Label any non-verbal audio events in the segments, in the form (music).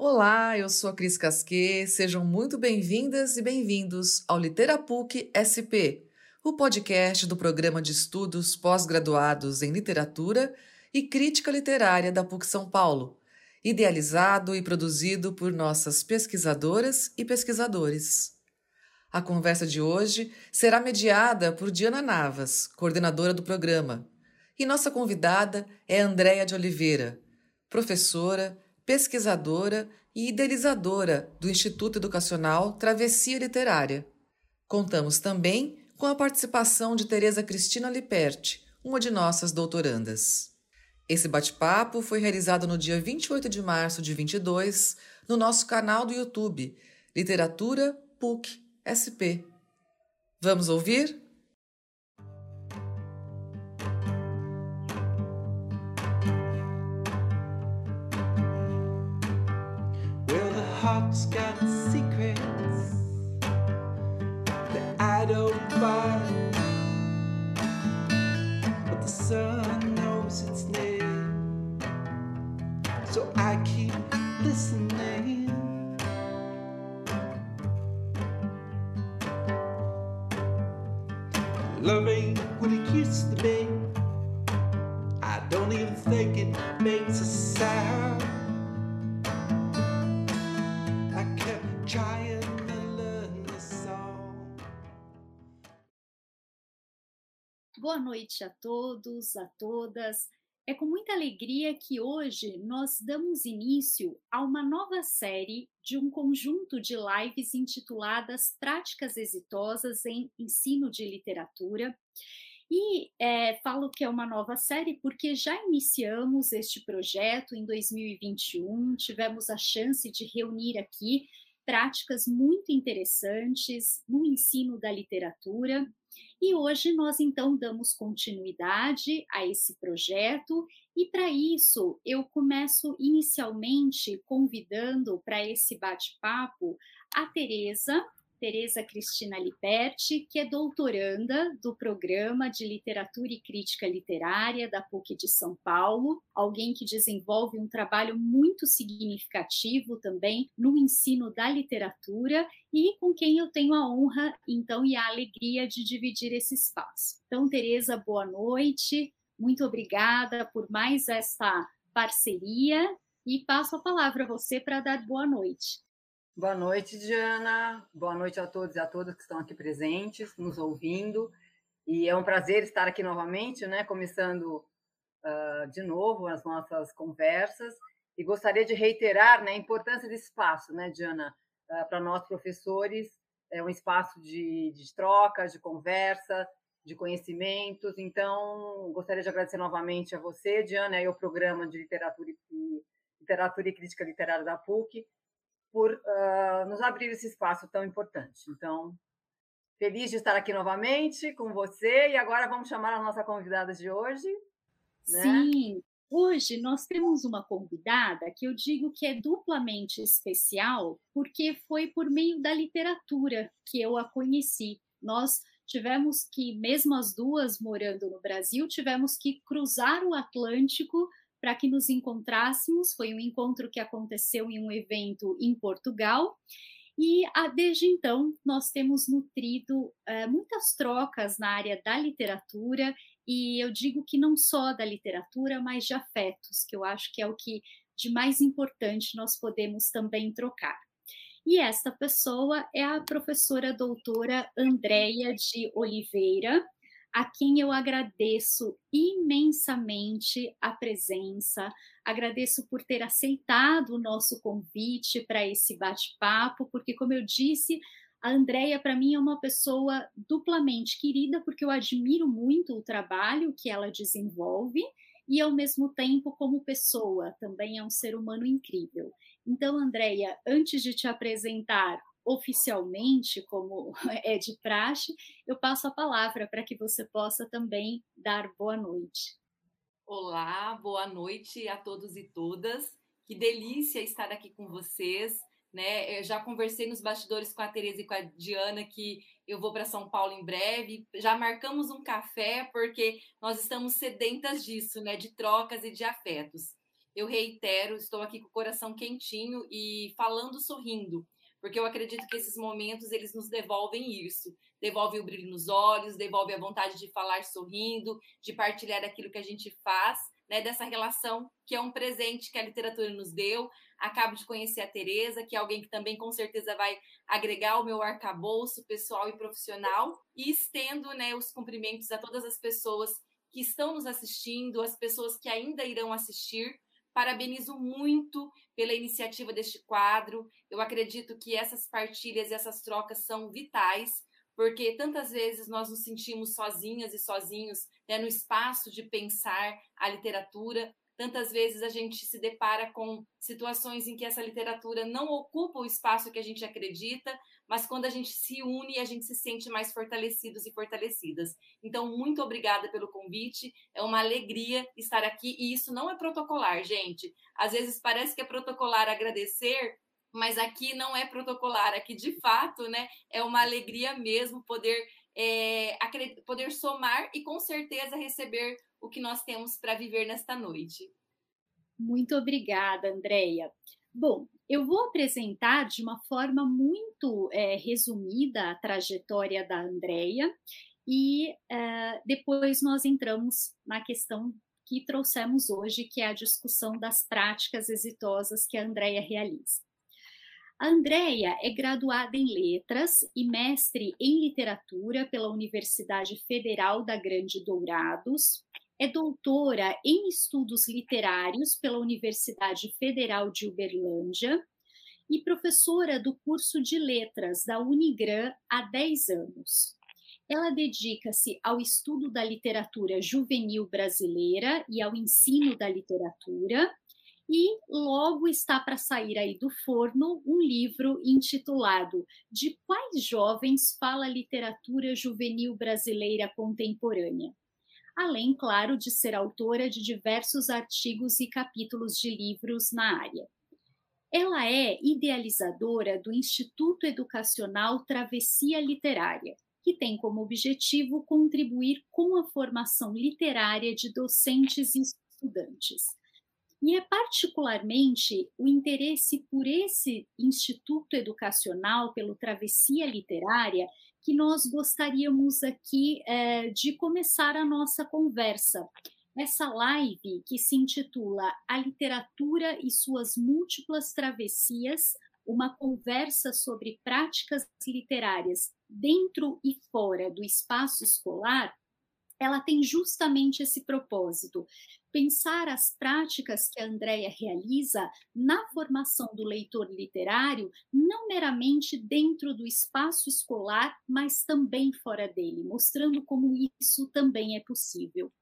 Olá, eu sou a Cris Casquet. Sejam muito bem-vindas e bem-vindos ao Literapuc SP, o podcast do programa de estudos pós-graduados em literatura e crítica literária da PUC São Paulo, idealizado e produzido por nossas pesquisadoras e pesquisadores. A conversa de hoje será mediada por Diana Navas, coordenadora do programa, e nossa convidada é Andréia de Oliveira, professora, pesquisadora e idealizadora do Instituto Educacional Travessia Literária. Contamos também com a participação de Tereza Cristina Liperti, uma de nossas doutorandas. Esse bate-papo foi realizado no dia 28 de março de 22 no nosso canal do YouTube, Literatura PUC SP. Vamos ouvir? Heart's got secrets that I don't find. But the sun knows its name, so I keep listening. Love ain't what it used to be. I don't even think it makes a sound. Boa noite a todos, a todas. É com muita alegria que hoje nós damos início a uma nova série de um conjunto de lives intituladas Práticas Exitosas em Ensino de Literatura. E é, falo que é uma nova série porque já iniciamos este projeto em 2021, tivemos a chance de reunir aqui práticas muito interessantes no ensino da literatura e hoje nós então damos continuidade a esse projeto, e para isso eu começo inicialmente convidando para esse bate-papo a Tereza, Tereza Cristina Liperti, que é doutoranda do Programa de Literatura e Crítica Literária da PUC de São Paulo, alguém que desenvolve um trabalho muito significativo também no ensino da literatura e com quem eu tenho a honra, então, e a alegria de dividir esse espaço. Então, Tereza, boa noite. Muito obrigada por mais esta parceria e passo a palavra a você para dar boa noite. Boa noite, Diana. Boa noite a todos e a todas que estão aqui presentes, nos ouvindo. E é um prazer estar aqui novamente, né? Começando uh, de novo as nossas conversas. E gostaria de reiterar né, a importância desse espaço, né, Diana? Uh, Para nós, professores, é um espaço de, de troca, de conversa, de conhecimentos. Então, gostaria de agradecer novamente a você, Diana, e ao programa de literatura e, literatura e crítica literária da PUC, por uh, nos abrir esse espaço tão importante. Então, feliz de estar aqui novamente com você. E agora vamos chamar a nossa convidada de hoje. Né? Sim, hoje nós temos uma convidada que eu digo que é duplamente especial, porque foi por meio da literatura que eu a conheci. Nós tivemos que, mesmo as duas morando no Brasil, tivemos que cruzar o Atlântico para que nos encontrássemos. Foi um encontro que aconteceu em um evento em Portugal. E ah, desde então nós temos nutrido eh, muitas trocas na área da literatura, e eu digo que não só da literatura, mas de afetos, que eu acho que é o que de mais importante nós podemos também trocar. E esta pessoa é a professora doutora Andréia de Oliveira, a quem eu agradeço imensamente a presença, agradeço por ter aceitado o nosso convite para esse bate-papo, porque, como eu disse, a Andrea, para mim, é uma pessoa duplamente querida, porque eu admiro muito o trabalho que ela desenvolve e, ao mesmo tempo, como pessoa, também é um ser humano incrível. Então, Andrea, antes de te apresentar oficialmente, como (laughs) é de praxe, eu passo a palavra para que você possa também dar boa noite. Olá, boa noite a todos e todas. Que delícia estar aqui com vocês. Né? Eu já conversei nos bastidores com a Tereza e com a Diana que eu vou para São Paulo em breve. Já marcamos um café porque nós estamos sedentas disso, né? De trocas e de afetos. eu reitero, estou aqui com o coração quentinho e falando sorrindo, porque eu acredito que esses momentos eles nos devolvem isso, devolvem o brilho nos olhos, devolvem a vontade de falar sorrindo, de partilhar aquilo que a gente faz, né, dessa relação que é um presente que a literatura nos deu. Acabo de conhecer a Tereza, que é alguém que também com certeza vai agregar ao meu arcabouço pessoal e profissional, e estendo né, os cumprimentos a todas as pessoas que estão nos assistindo, as pessoas que ainda irão assistir. Parabenizo muito pela iniciativa deste quadro. Eu acredito que essas partilhas e essas trocas são vitais, porque tantas vezes nós nos sentimos sozinhas e sozinhos né, no espaço de pensar a literatura. Tantas vezes a gente se depara com situações em que essa literatura não ocupa o espaço que a gente acredita, mas quando a gente se une, a gente se sente mais fortalecidos e fortalecidas. Então, muito obrigada pelo convite. É uma alegria estar aqui e isso não é protocolar, gente. Às vezes parece que é protocolar agradecer, mas aqui não é protocolar. Aqui, de fato, né, é uma alegria mesmo poder é, poder somar e com certeza receber o que nós temos para viver nesta noite. Muito obrigada, Andreia. Bom, eu vou apresentar de uma forma muito é, resumida a trajetória da Andreia e é, depois nós entramos na questão que trouxemos hoje, que é a discussão das práticas exitosas que a Andreia realiza. A Andrea é graduada em Letras e mestre em Literatura pela Universidade Federal da Grande Dourados. É doutora em Estudos Literários pela Universidade Federal de Uberlândia e professora do curso de Letras da Unigran há 10 anos. Ela dedica-se ao estudo da literatura juvenil brasileira e ao ensino da literatura e logo está para sair aí do forno um livro intitulado De quais jovens fala literatura juvenil brasileira contemporânea? Além, claro, de ser autora de diversos artigos e capítulos de livros na área. Ela é idealizadora do Instituto Educacional Travessia Literária, que tem como objetivo contribuir com a formação literária de docentes e estudantes. E é particularmente o interesse por esse instituto educacional, pelo Travessia Literária, que nós gostaríamos aqui é, de começar a nossa conversa. Essa live que se intitula A Literatura e Suas Múltiplas Travessias, uma conversa sobre práticas literárias dentro e fora do espaço escolar, ela tem justamente esse propósito, pensar as práticas que a Andrea realiza na formação do leitor literário, não meramente dentro do espaço escolar, mas também fora dele, mostrando como isso também é possível.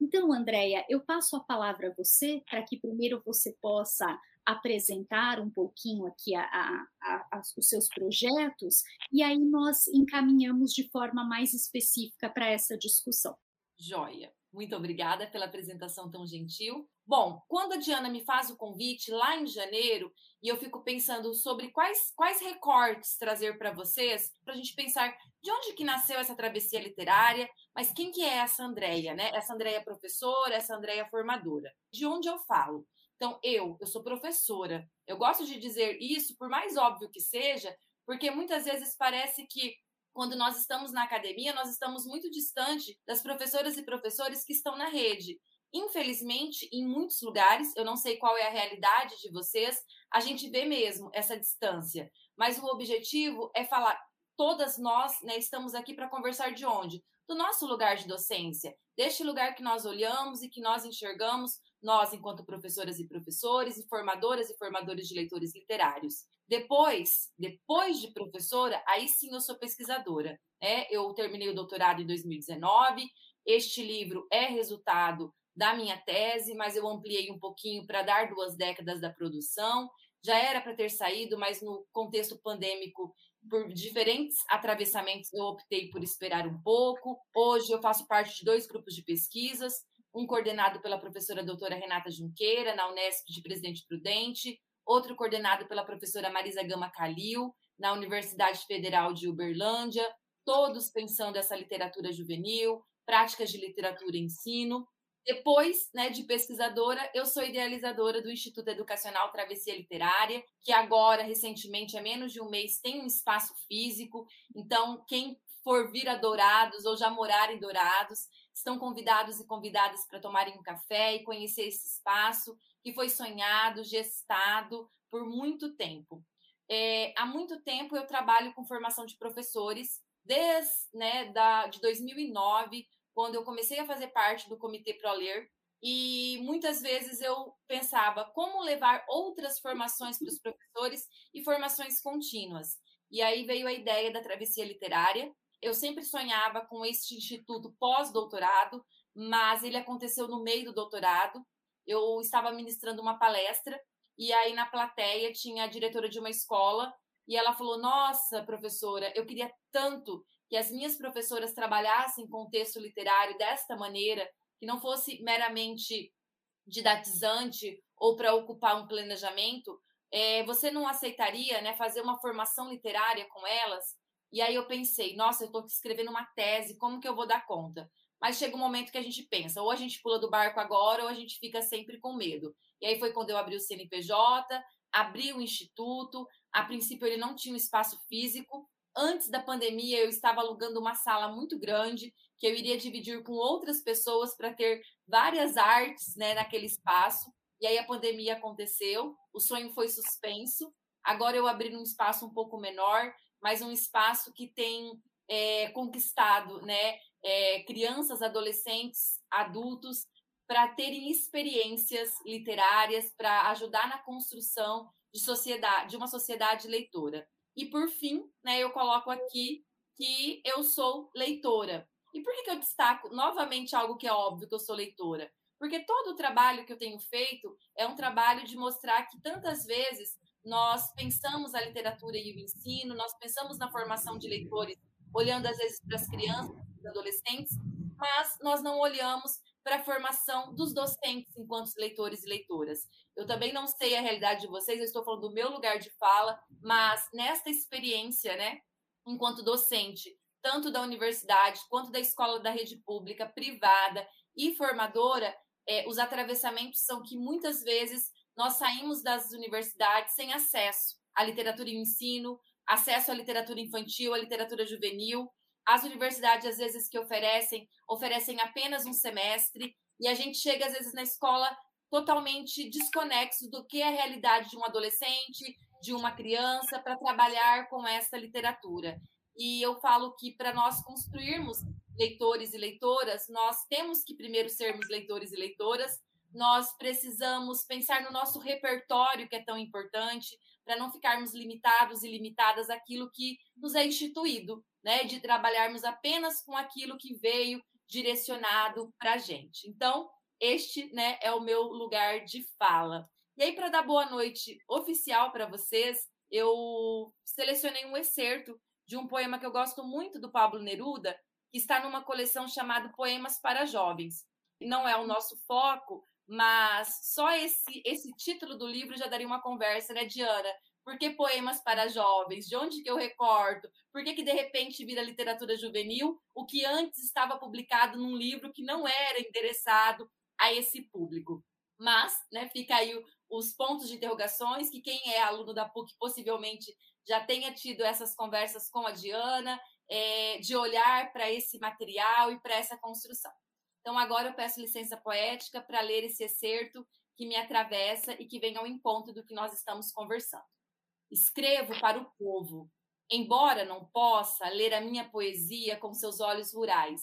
Então, Andréia, eu passo a palavra a você para que primeiro você possa apresentar um pouquinho aqui a, a, a, os seus projetos e aí nós encaminhamos de forma mais específica para essa discussão. Joia. Muito obrigada pela apresentação tão gentil. Bom, quando a Diana me faz o convite lá em janeiro, e eu fico pensando sobre quais, quais recortes trazer para vocês, para a gente pensar de onde que nasceu essa travessia literária, mas quem que é essa Andréia, né? Essa Andréia professora, essa Andréia formadora. De onde eu falo? Então, eu, eu sou professora. Eu gosto de dizer isso, por mais óbvio que seja, porque muitas vezes parece que quando nós estamos na academia, nós estamos muito distante das professoras e professores que estão na rede. Infelizmente, em muitos lugares, eu não sei qual é a realidade de vocês, a gente vê mesmo essa distância. Mas o objetivo é falar, todas nós né, estamos aqui para conversar de onde? Do nosso lugar de docência, deste lugar que nós olhamos e que nós enxergamos, nós, enquanto professoras e professores, e formadoras e formadores de leitores literários. Depois, depois de professora, aí sim eu sou pesquisadora. Né? Eu terminei o doutorado em 2019. Este livro é resultado da minha tese, mas eu ampliei um pouquinho para dar duas décadas da produção. Já era para ter saído, mas no contexto pandêmico, por diferentes atravessamentos, eu optei por esperar um pouco. Hoje eu faço parte de dois grupos de pesquisas, um coordenado pela professora doutora Renata Junqueira, na Unesp de Presidente Prudente, outro coordenado pela professora Marisa Gama Calil, na Universidade Federal de Uberlândia, todos pensando essa literatura juvenil, práticas de literatura e ensino. Depois né, de pesquisadora, eu sou idealizadora do Instituto Educacional Travessia Literária, que agora, recentemente, há menos de um mês, tem um espaço físico. Então, quem for vir a Dourados ou já morar em Dourados, estão convidados e convidadas para tomarem um café e conhecer esse espaço que foi sonhado, gestado por muito tempo. É, há muito tempo eu trabalho com formação de professores, desde né, da, de 2009, quando eu comecei a fazer parte do Comitê ProLer, e muitas vezes eu pensava como levar outras formações para os professores e formações contínuas. E aí veio a ideia da travessia literária. Eu sempre sonhava com este instituto pós-doutorado, mas ele aconteceu no meio do doutorado. Eu estava ministrando uma palestra e aí na plateia tinha a diretora de uma escola e ela falou: Nossa, professora, eu queria tanto que as minhas professoras trabalhassem com texto literário desta maneira, que não fosse meramente didatizante ou para ocupar um planejamento. É, você não aceitaria né, fazer uma formação literária com elas? E aí eu pensei, nossa, eu estou escrevendo uma tese, como que eu vou dar conta? Mas chega um momento que a gente pensa, ou a gente pula do barco agora, ou a gente fica sempre com medo. E aí foi quando eu abri o CNPJ, abri o instituto. A princípio ele não tinha um espaço físico. Antes da pandemia eu estava alugando uma sala muito grande que eu iria dividir com outras pessoas para ter várias artes, né, naquele espaço. E aí a pandemia aconteceu, o sonho foi suspenso. Agora eu abri num espaço um pouco menor, mas um espaço que tem é, conquistado, né, é, crianças, adolescentes, adultos para terem experiências literárias, para ajudar na construção de sociedade, de uma sociedade leitora. E por fim, né, eu coloco aqui que eu sou leitora. E por que, que eu destaco novamente algo que é óbvio que eu sou leitora? Porque todo o trabalho que eu tenho feito é um trabalho de mostrar que tantas vezes nós pensamos a literatura e o ensino, nós pensamos na formação de leitores, olhando às vezes para as crianças, para os adolescentes, mas nós não olhamos para a formação dos docentes enquanto leitores e leitoras. Eu também não sei a realidade de vocês, eu estou falando do meu lugar de fala, mas nesta experiência, né, enquanto docente, tanto da universidade quanto da escola da rede pública, privada e formadora, é, os atravessamentos são que muitas vezes nós saímos das universidades sem acesso à literatura e ensino, acesso à literatura infantil, à literatura juvenil, as universidades, às vezes, que oferecem, oferecem apenas um semestre, e a gente chega, às vezes, na escola totalmente desconexo do que é a realidade de um adolescente, de uma criança, para trabalhar com essa literatura. E eu falo que para nós construirmos leitores e leitoras, nós temos que primeiro sermos leitores e leitoras, nós precisamos pensar no nosso repertório, que é tão importante, para não ficarmos limitados e limitadas àquilo que nos é instituído né, de trabalharmos apenas com aquilo que veio direcionado para a gente. Então, este né, é o meu lugar de fala. E aí, para dar boa noite oficial para vocês, eu selecionei um excerto de um poema que eu gosto muito do Pablo Neruda, que está numa coleção chamada Poemas para Jovens. Não é o nosso foco, mas só esse, esse título do livro já daria uma conversa, né, Diana? Por que poemas para jovens? De onde que eu recorto? Por que, que de repente vira literatura juvenil, o que antes estava publicado num livro que não era endereçado a esse público? Mas, né, fica aí os pontos de interrogações, que quem é aluno da PUC possivelmente já tenha tido essas conversas com a Diana, é, de olhar para esse material e para essa construção. Então, agora eu peço licença poética para ler esse excerto que me atravessa e que vem ao encontro do que nós estamos conversando. Escrevo para o povo, embora não possa ler a minha poesia com seus olhos rurais.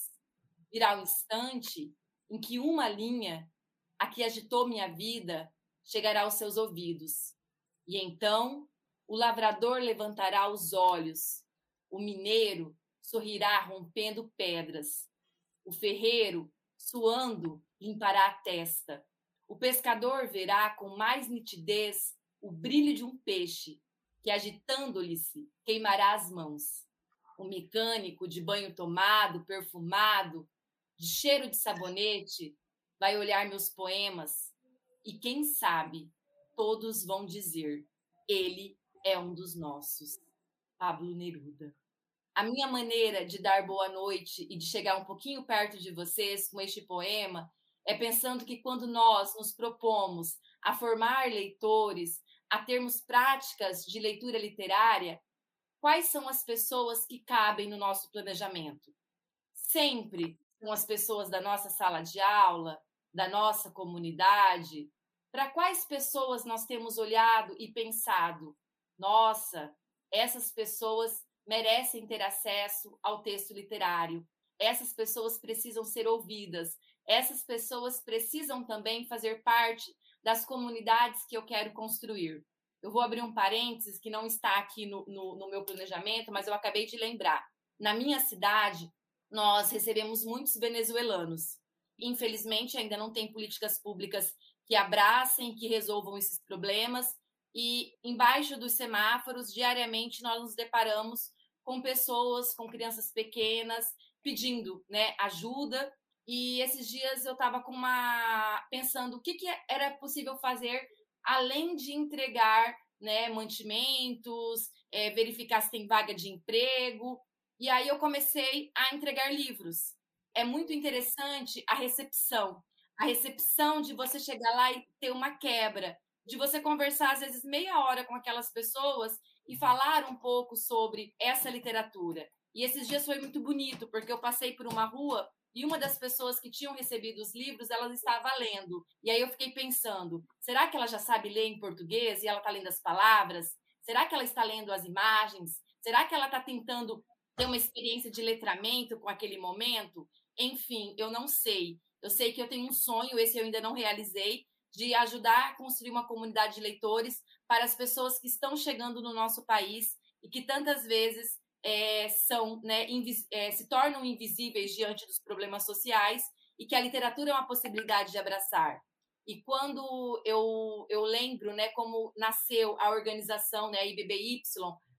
Virá o um instante em que uma linha, a que agitou minha vida, chegará aos seus ouvidos. E então o lavrador levantará os olhos, o mineiro sorrirá rompendo pedras, o ferreiro, suando, limpará a testa, o pescador verá com mais nitidez o brilho de um peixe que agitando-lhe-se queimará as mãos. O mecânico de banho tomado, perfumado, de cheiro de sabonete, vai olhar meus poemas e quem sabe todos vão dizer: ele é um dos nossos. Pablo Neruda. A minha maneira de dar boa noite e de chegar um pouquinho perto de vocês com este poema É pensando que quando nós nos propomos a formar leitores, a termos práticas de leitura literária, quais são as pessoas que cabem no nosso planejamento? Sempre são as pessoas da nossa sala de aula, da nossa comunidade? Para quais pessoas nós temos olhado e pensado, nossa, essas pessoas merecem ter acesso ao texto literário, essas pessoas precisam ser ouvidas, essas pessoas precisam também fazer parte das comunidades que eu quero construir. Eu vou abrir um parênteses que não está aqui no, no, no meu planejamento, mas eu acabei de lembrar. Na minha cidade, nós recebemos muitos venezuelanos. Infelizmente, ainda não tem políticas públicas que abracem, que resolvam esses problemas. E embaixo dos semáforos, diariamente, nós nos deparamos com pessoas, com crianças pequenas, pedindo né, ajuda. E esses dias eu estava com uma pensando o que, que era possível fazer além de entregar né, mantimentos, é, verificar se tem vaga de emprego. E aí eu comecei a entregar livros. É muito interessante a recepção. A recepção de você chegar lá e ter uma quebra, de você conversar às vezes meia hora com aquelas pessoas e falar um pouco sobre essa literatura. E esses dias foi muito bonito, porque eu passei por uma rua e uma das pessoas que tinham recebido os livros, ela estava lendo. E aí eu fiquei pensando, será que ela já sabe ler em português e ela está lendo as palavras? Será que ela está lendo as imagens? Será que ela está tentando ter uma experiência de letramento com aquele momento? Enfim, eu não sei. Eu sei que eu tenho um sonho, esse eu ainda não realizei, de ajudar a construir uma comunidade de leitores para as pessoas que estão chegando no nosso país e que tantas vezes é, são, né, é, se tornam invisíveis diante dos problemas sociais e que a literatura é uma possibilidade de abraçar. E quando eu, eu lembro né, como nasceu a organização né, a IBBY,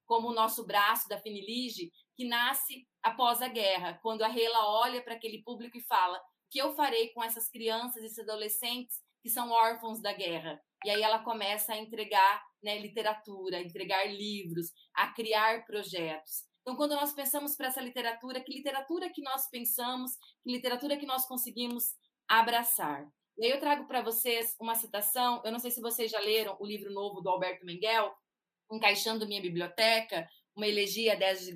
como o nosso braço da Finilige, que nasce após a guerra, quando a Rela olha para aquele público e fala: o que eu farei com essas crianças e esses adolescentes que são órfãos da guerra? E aí ela começa a entregar né, literatura, a entregar livros, a criar projetos. Então, quando nós pensamos para essa literatura, que literatura que nós pensamos, que literatura que nós conseguimos abraçar? E aí eu trago para vocês uma citação, eu não sei se vocês já leram o livro novo do Alberto Menguel, Encaixando Minha Biblioteca, uma elegia das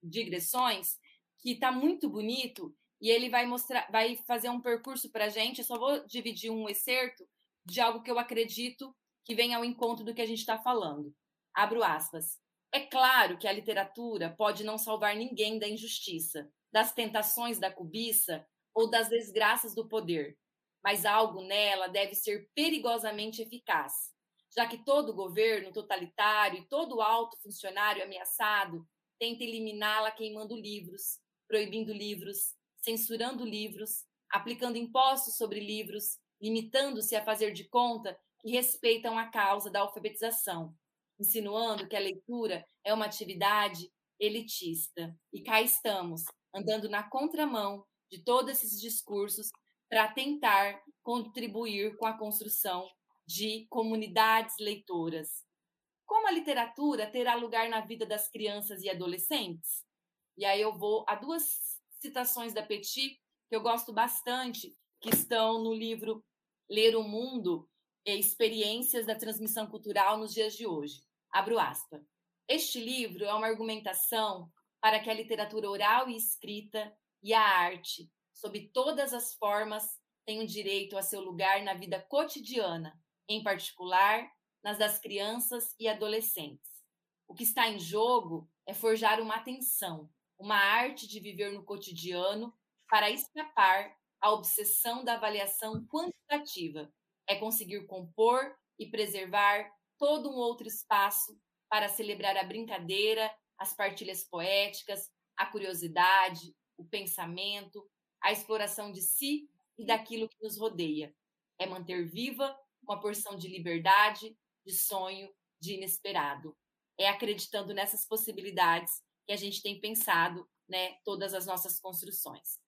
digressões, que está muito bonito, e ele vai mostrar, vai fazer um percurso para a gente, eu só vou dividir um excerto de algo que eu acredito que vem ao encontro do que a gente está falando. Abro aspas. É claro que a literatura pode não salvar ninguém da injustiça, das tentações da cobiça ou das desgraças do poder, mas algo nela deve ser perigosamente eficaz, já que todo governo totalitário e todo alto funcionário ameaçado tenta eliminá-la queimando livros, proibindo livros, censurando livros, aplicando impostos sobre livros, limitando-se a fazer de conta que respeitam a causa da alfabetização insinuando que a leitura é uma atividade elitista. E cá estamos, andando na contramão de todos esses discursos para tentar contribuir com a construção de comunidades leitoras. Como a literatura terá lugar na vida das crianças e adolescentes? E aí eu vou a duas citações da Petit que eu gosto bastante, que estão no livro Ler o Mundo, Experiências da Transmissão Cultural nos Dias de Hoje. Abro aspas. Este livro é uma argumentação para que a literatura oral e escrita e a arte, sob todas as formas, tenham direito a seu lugar na vida cotidiana, em particular nas das crianças e adolescentes. O que está em jogo é forjar uma atenção, uma arte de viver no cotidiano para escapar à obsessão da avaliação quantitativa. É conseguir compor e preservar todo um outro espaço para celebrar a brincadeira, as partilhas poéticas, a curiosidade, o pensamento, a exploração de si e daquilo que nos rodeia. É manter viva uma porção de liberdade, de sonho, de inesperado. É acreditando nessas possibilidades que a gente tem pensado né, todas as nossas construções.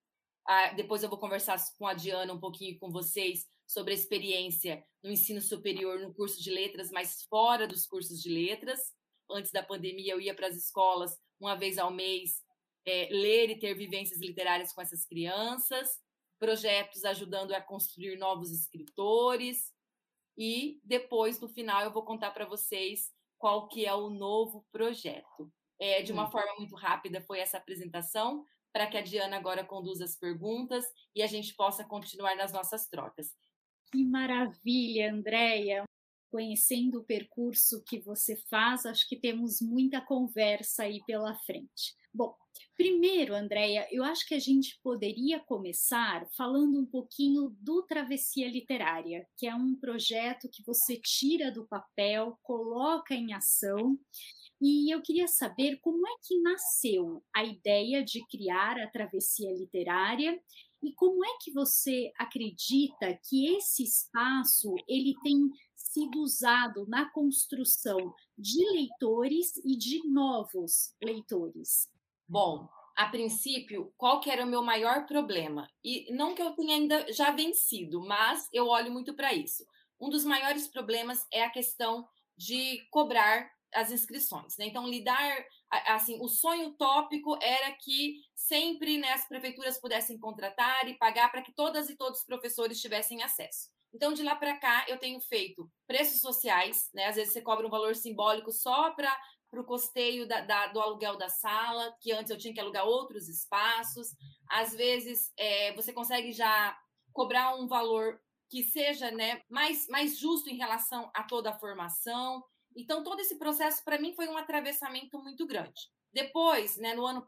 Ah, depois eu vou conversar com a Diana um pouquinho com vocês sobre a experiência no ensino superior, no curso de letras, mas fora dos cursos de letras. Antes da pandemia, eu ia para as escolas uma vez ao mês é, ler e ter vivências literárias com essas crianças. projetos ajudando a construir novos escritores. E depois, no final, eu vou contar para vocês qual que é o novo projeto. É, de uma hum. forma muito rápida foi essa apresentação, para que a Diana agora conduza as perguntas e a gente possa continuar nas nossas trocas. Que maravilha, Andréia! Conhecendo o percurso que você faz, acho que temos muita conversa aí pela frente. Bom, primeiro, Andréia, eu acho que a gente poderia começar falando um pouquinho do Travessia Literária, que é um projeto que você tira do papel, coloca em ação e eu queria saber como é que nasceu a ideia de criar a travessia literária e como é que você acredita que esse espaço ele tem sido usado na construção de leitores e de novos leitores? Bom, a princípio, qual que era o meu maior problema? E não que eu tenha ainda já vencido, mas eu olho muito para isso. Um dos maiores problemas é a questão de cobrar as inscrições. Né? Então, lidar, assim, o sonho tópico era que sempre né, as prefeituras pudessem contratar e pagar para que todas e todos os professores tivessem acesso. Então, de lá para cá, eu tenho feito preços sociais, né? Às vezes você cobra um valor simbólico só para o custeio da, da, do aluguel da sala, que antes eu tinha que alugar outros espaços. Às vezes é, você consegue já cobrar um valor que seja né, mais, mais justo em relação a toda a formação. Então, todo esse processo, para mim, foi um atravessamento muito grande. Depois, né, no ano,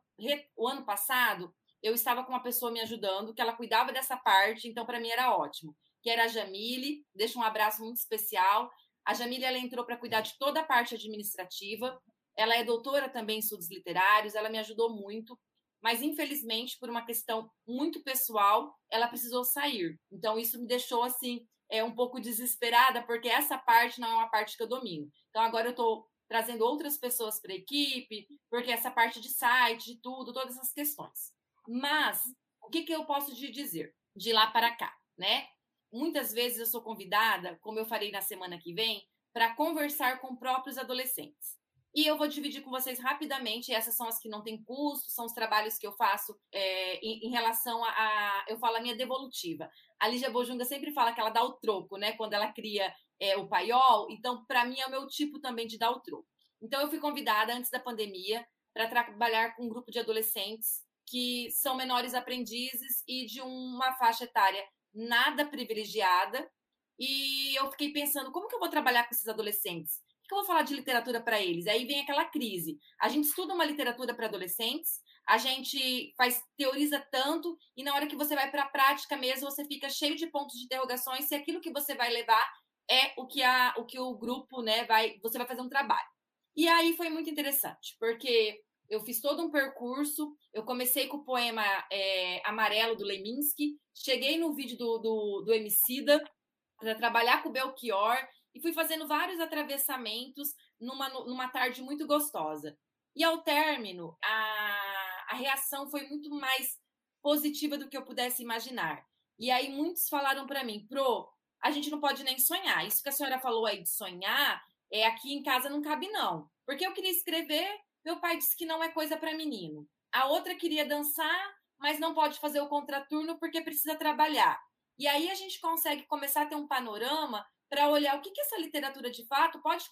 o ano passado, eu estava com uma pessoa me ajudando, que ela cuidava dessa parte, então, para mim, era ótimo. Que era a Jamile, deixa um abraço muito especial. A Jamile, ela entrou para cuidar de toda a parte administrativa. Ela é doutora também em estudos literários, ela me ajudou muito mas infelizmente por uma questão muito pessoal, ela precisou sair. Então isso me deixou assim é, um pouco desesperada, porque essa parte não é uma parte que eu domino. Então, agora eu estou trazendo outras pessoas para a equipe, porque essa parte de site, de tudo, todas essas questões. Mas, o que, que eu posso te dizer de lá para cá, né? Muitas vezes eu sou convidada, como eu farei na semana que vem, para conversar com próprios adolescentes. E eu vou dividir com vocês rapidamente, essas são as que não têm custo, são os trabalhos que eu faço é, em, em, relação a, a, Eu falo a minha devolutiva. A Lígia Bojunga sempre fala que ela dá o troco, né? Quando ela cria é, o paiol. Então, para mim, é o meu tipo também de dar o troco. Então, eu fui convidada antes da pandemia para trabalhar com um grupo de adolescentes que são menores aprendizes e de uma faixa etária nada privilegiada. E eu fiquei pensando, como que eu vou trabalhar com esses adolescentes? Eu vou falar de literatura para eles? Aí vem aquela crise. A gente estuda uma literatura para adolescentes, a gente faz teoriza tanto e na hora que você vai para a prática mesmo, você fica cheio de pontos de interrogações se aquilo que você vai levar é o que a o que o grupo, né, vai, você vai fazer um trabalho. E aí foi muito interessante, porque eu fiz todo um percurso. Eu comecei com o poema é, Amarelo do Leminski, cheguei no vídeo do, do, do Emicida para trabalhar com o Belchior e fui fazendo vários atravessamentos numa, numa tarde muito gostosa. E ao término, a, a reação foi muito mais positiva do que eu pudesse imaginar. E aí muitos falaram para mim, Pro, a gente não pode nem sonhar. Isso que a senhora falou aí de sonhar, é aqui em casa não cabe não. Porque eu queria escrever, meu pai disse que não é coisa para menino. A outra queria dançar, mas não pode fazer o contraturno porque precisa trabalhar. E aí a gente consegue começar a ter um panorama para olhar o que, que essa literatura de fato pode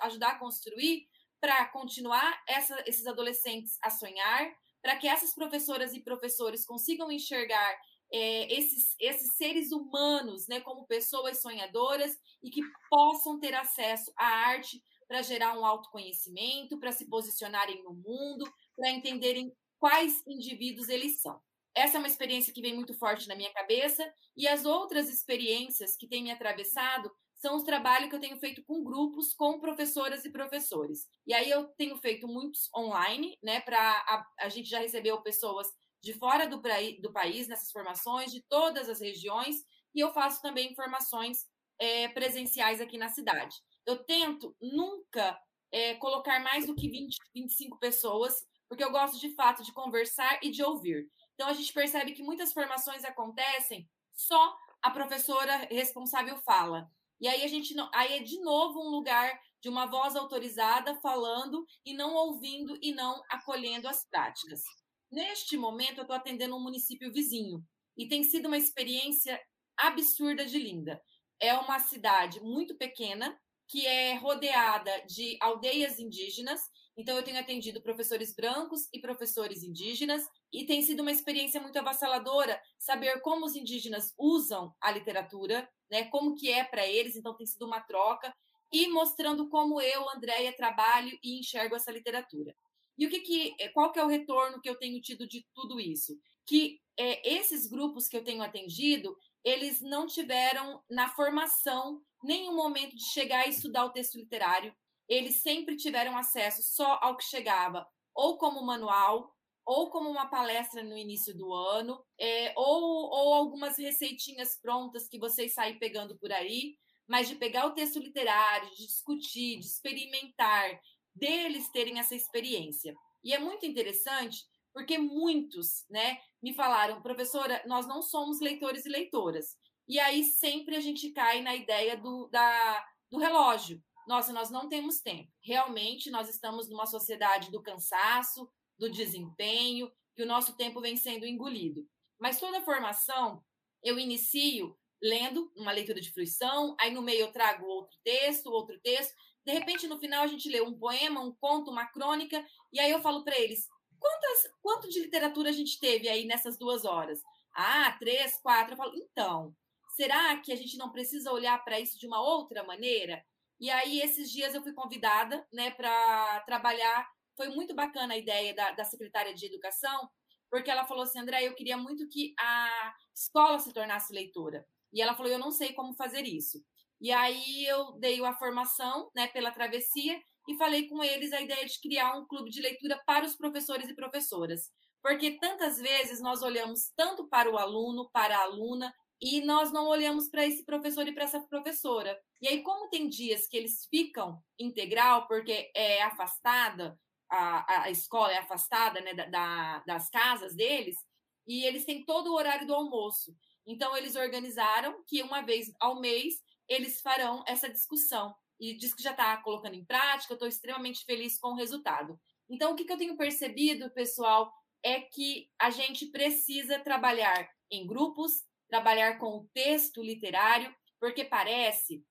ajudar a construir para continuar essa, esses adolescentes a sonhar, para que essas professoras e professores consigam enxergar é, esses, esses seres humanos né, como pessoas sonhadoras e que possam ter acesso à arte para gerar um autoconhecimento, para se posicionarem no mundo, para entenderem quais indivíduos eles são. Essa é uma experiência que vem muito forte na minha cabeça, e as outras experiências que têm me atravessado são os trabalhos que eu tenho feito com grupos, com professoras e professores. E aí eu tenho feito muitos online, né? Para a, a, gente já recebeu pessoas de fora do, do, país nessas formações, de todas as regiões, e eu faço também formações é, presenciais aqui na cidade. Eu tento nunca é, colocar mais do que 20, 25 pessoas, porque eu gosto de fato de conversar e de ouvir. Então a gente percebe que muitas formações acontecem só a professora responsável fala. E aí a gente não, aí é de novo um lugar de uma voz autorizada falando e não ouvindo e não acolhendo as práticas. Neste momento eu estou atendendo um município vizinho e tem sido uma experiência absurda de linda. É uma cidade muito pequena, que é rodeada de aldeias indígenas. Então, eu tenho atendido professores brancos e professores indígenas, e tem sido uma experiência muito avassaladora saber como os indígenas usam a literatura, né, como que é para eles. Então, tem sido uma troca e mostrando como eu, Andréia, trabalho e enxergo essa literatura. E o que, que eh, qual que é o retorno que eu tenho tido de tudo isso? Que é, esses grupos que eu tenho atendido, eles não tiveram na formação nenhum momento de chegar e estudar o texto literário. Eles sempre tiveram acesso só ao que chegava, ou como manual, ou como uma palestra no início do ano, é, ou, ou algumas receitinhas prontas que vocês saem pegando por aí, mas de pegar o texto literário, de discutir, de experimentar, deles terem essa experiência. E é muito interessante porque muitos, né, me falaram, professora, nós não somos leitores e leitoras. E aí sempre a gente cai na ideia do, da, do relógio. Nossa, nós não temos tempo. Realmente, nós estamos numa sociedade do cansaço, do desempenho, que o nosso tempo vem sendo engolido. Mas toda formação eu inicio lendo uma leitura de fruição, aí no meio eu trago outro texto, outro texto. De repente, no final, a gente lê um poema, um conto, uma crônica, e aí eu falo para eles: quantas, quanto de literatura a gente teve aí nessas duas horas? Ah, três, quatro. Eu falo, então, será que a gente não precisa olhar para isso de uma outra maneira? E aí, esses dias eu fui convidada né, para trabalhar. Foi muito bacana a ideia da, da secretária de Educação, porque ela falou assim: André, eu queria muito que a escola se tornasse leitora. E ela falou: Eu não sei como fazer isso. E aí eu dei a formação né, pela travessia e falei com eles a ideia de criar um clube de leitura para os professores e professoras. Porque tantas vezes nós olhamos tanto para o aluno, para a aluna, e nós não olhamos para esse professor e para essa professora. E aí, como tem dias que eles ficam integral, porque é afastada, a, a escola é afastada né, da, das casas deles, e eles têm todo o horário do almoço. Então, eles organizaram que uma vez ao mês eles farão essa discussão. E diz que já está colocando em prática, eu estou extremamente feliz com o resultado. Então, o que, que eu tenho percebido, pessoal, é que a gente precisa trabalhar em grupos, trabalhar com o texto literário, porque parece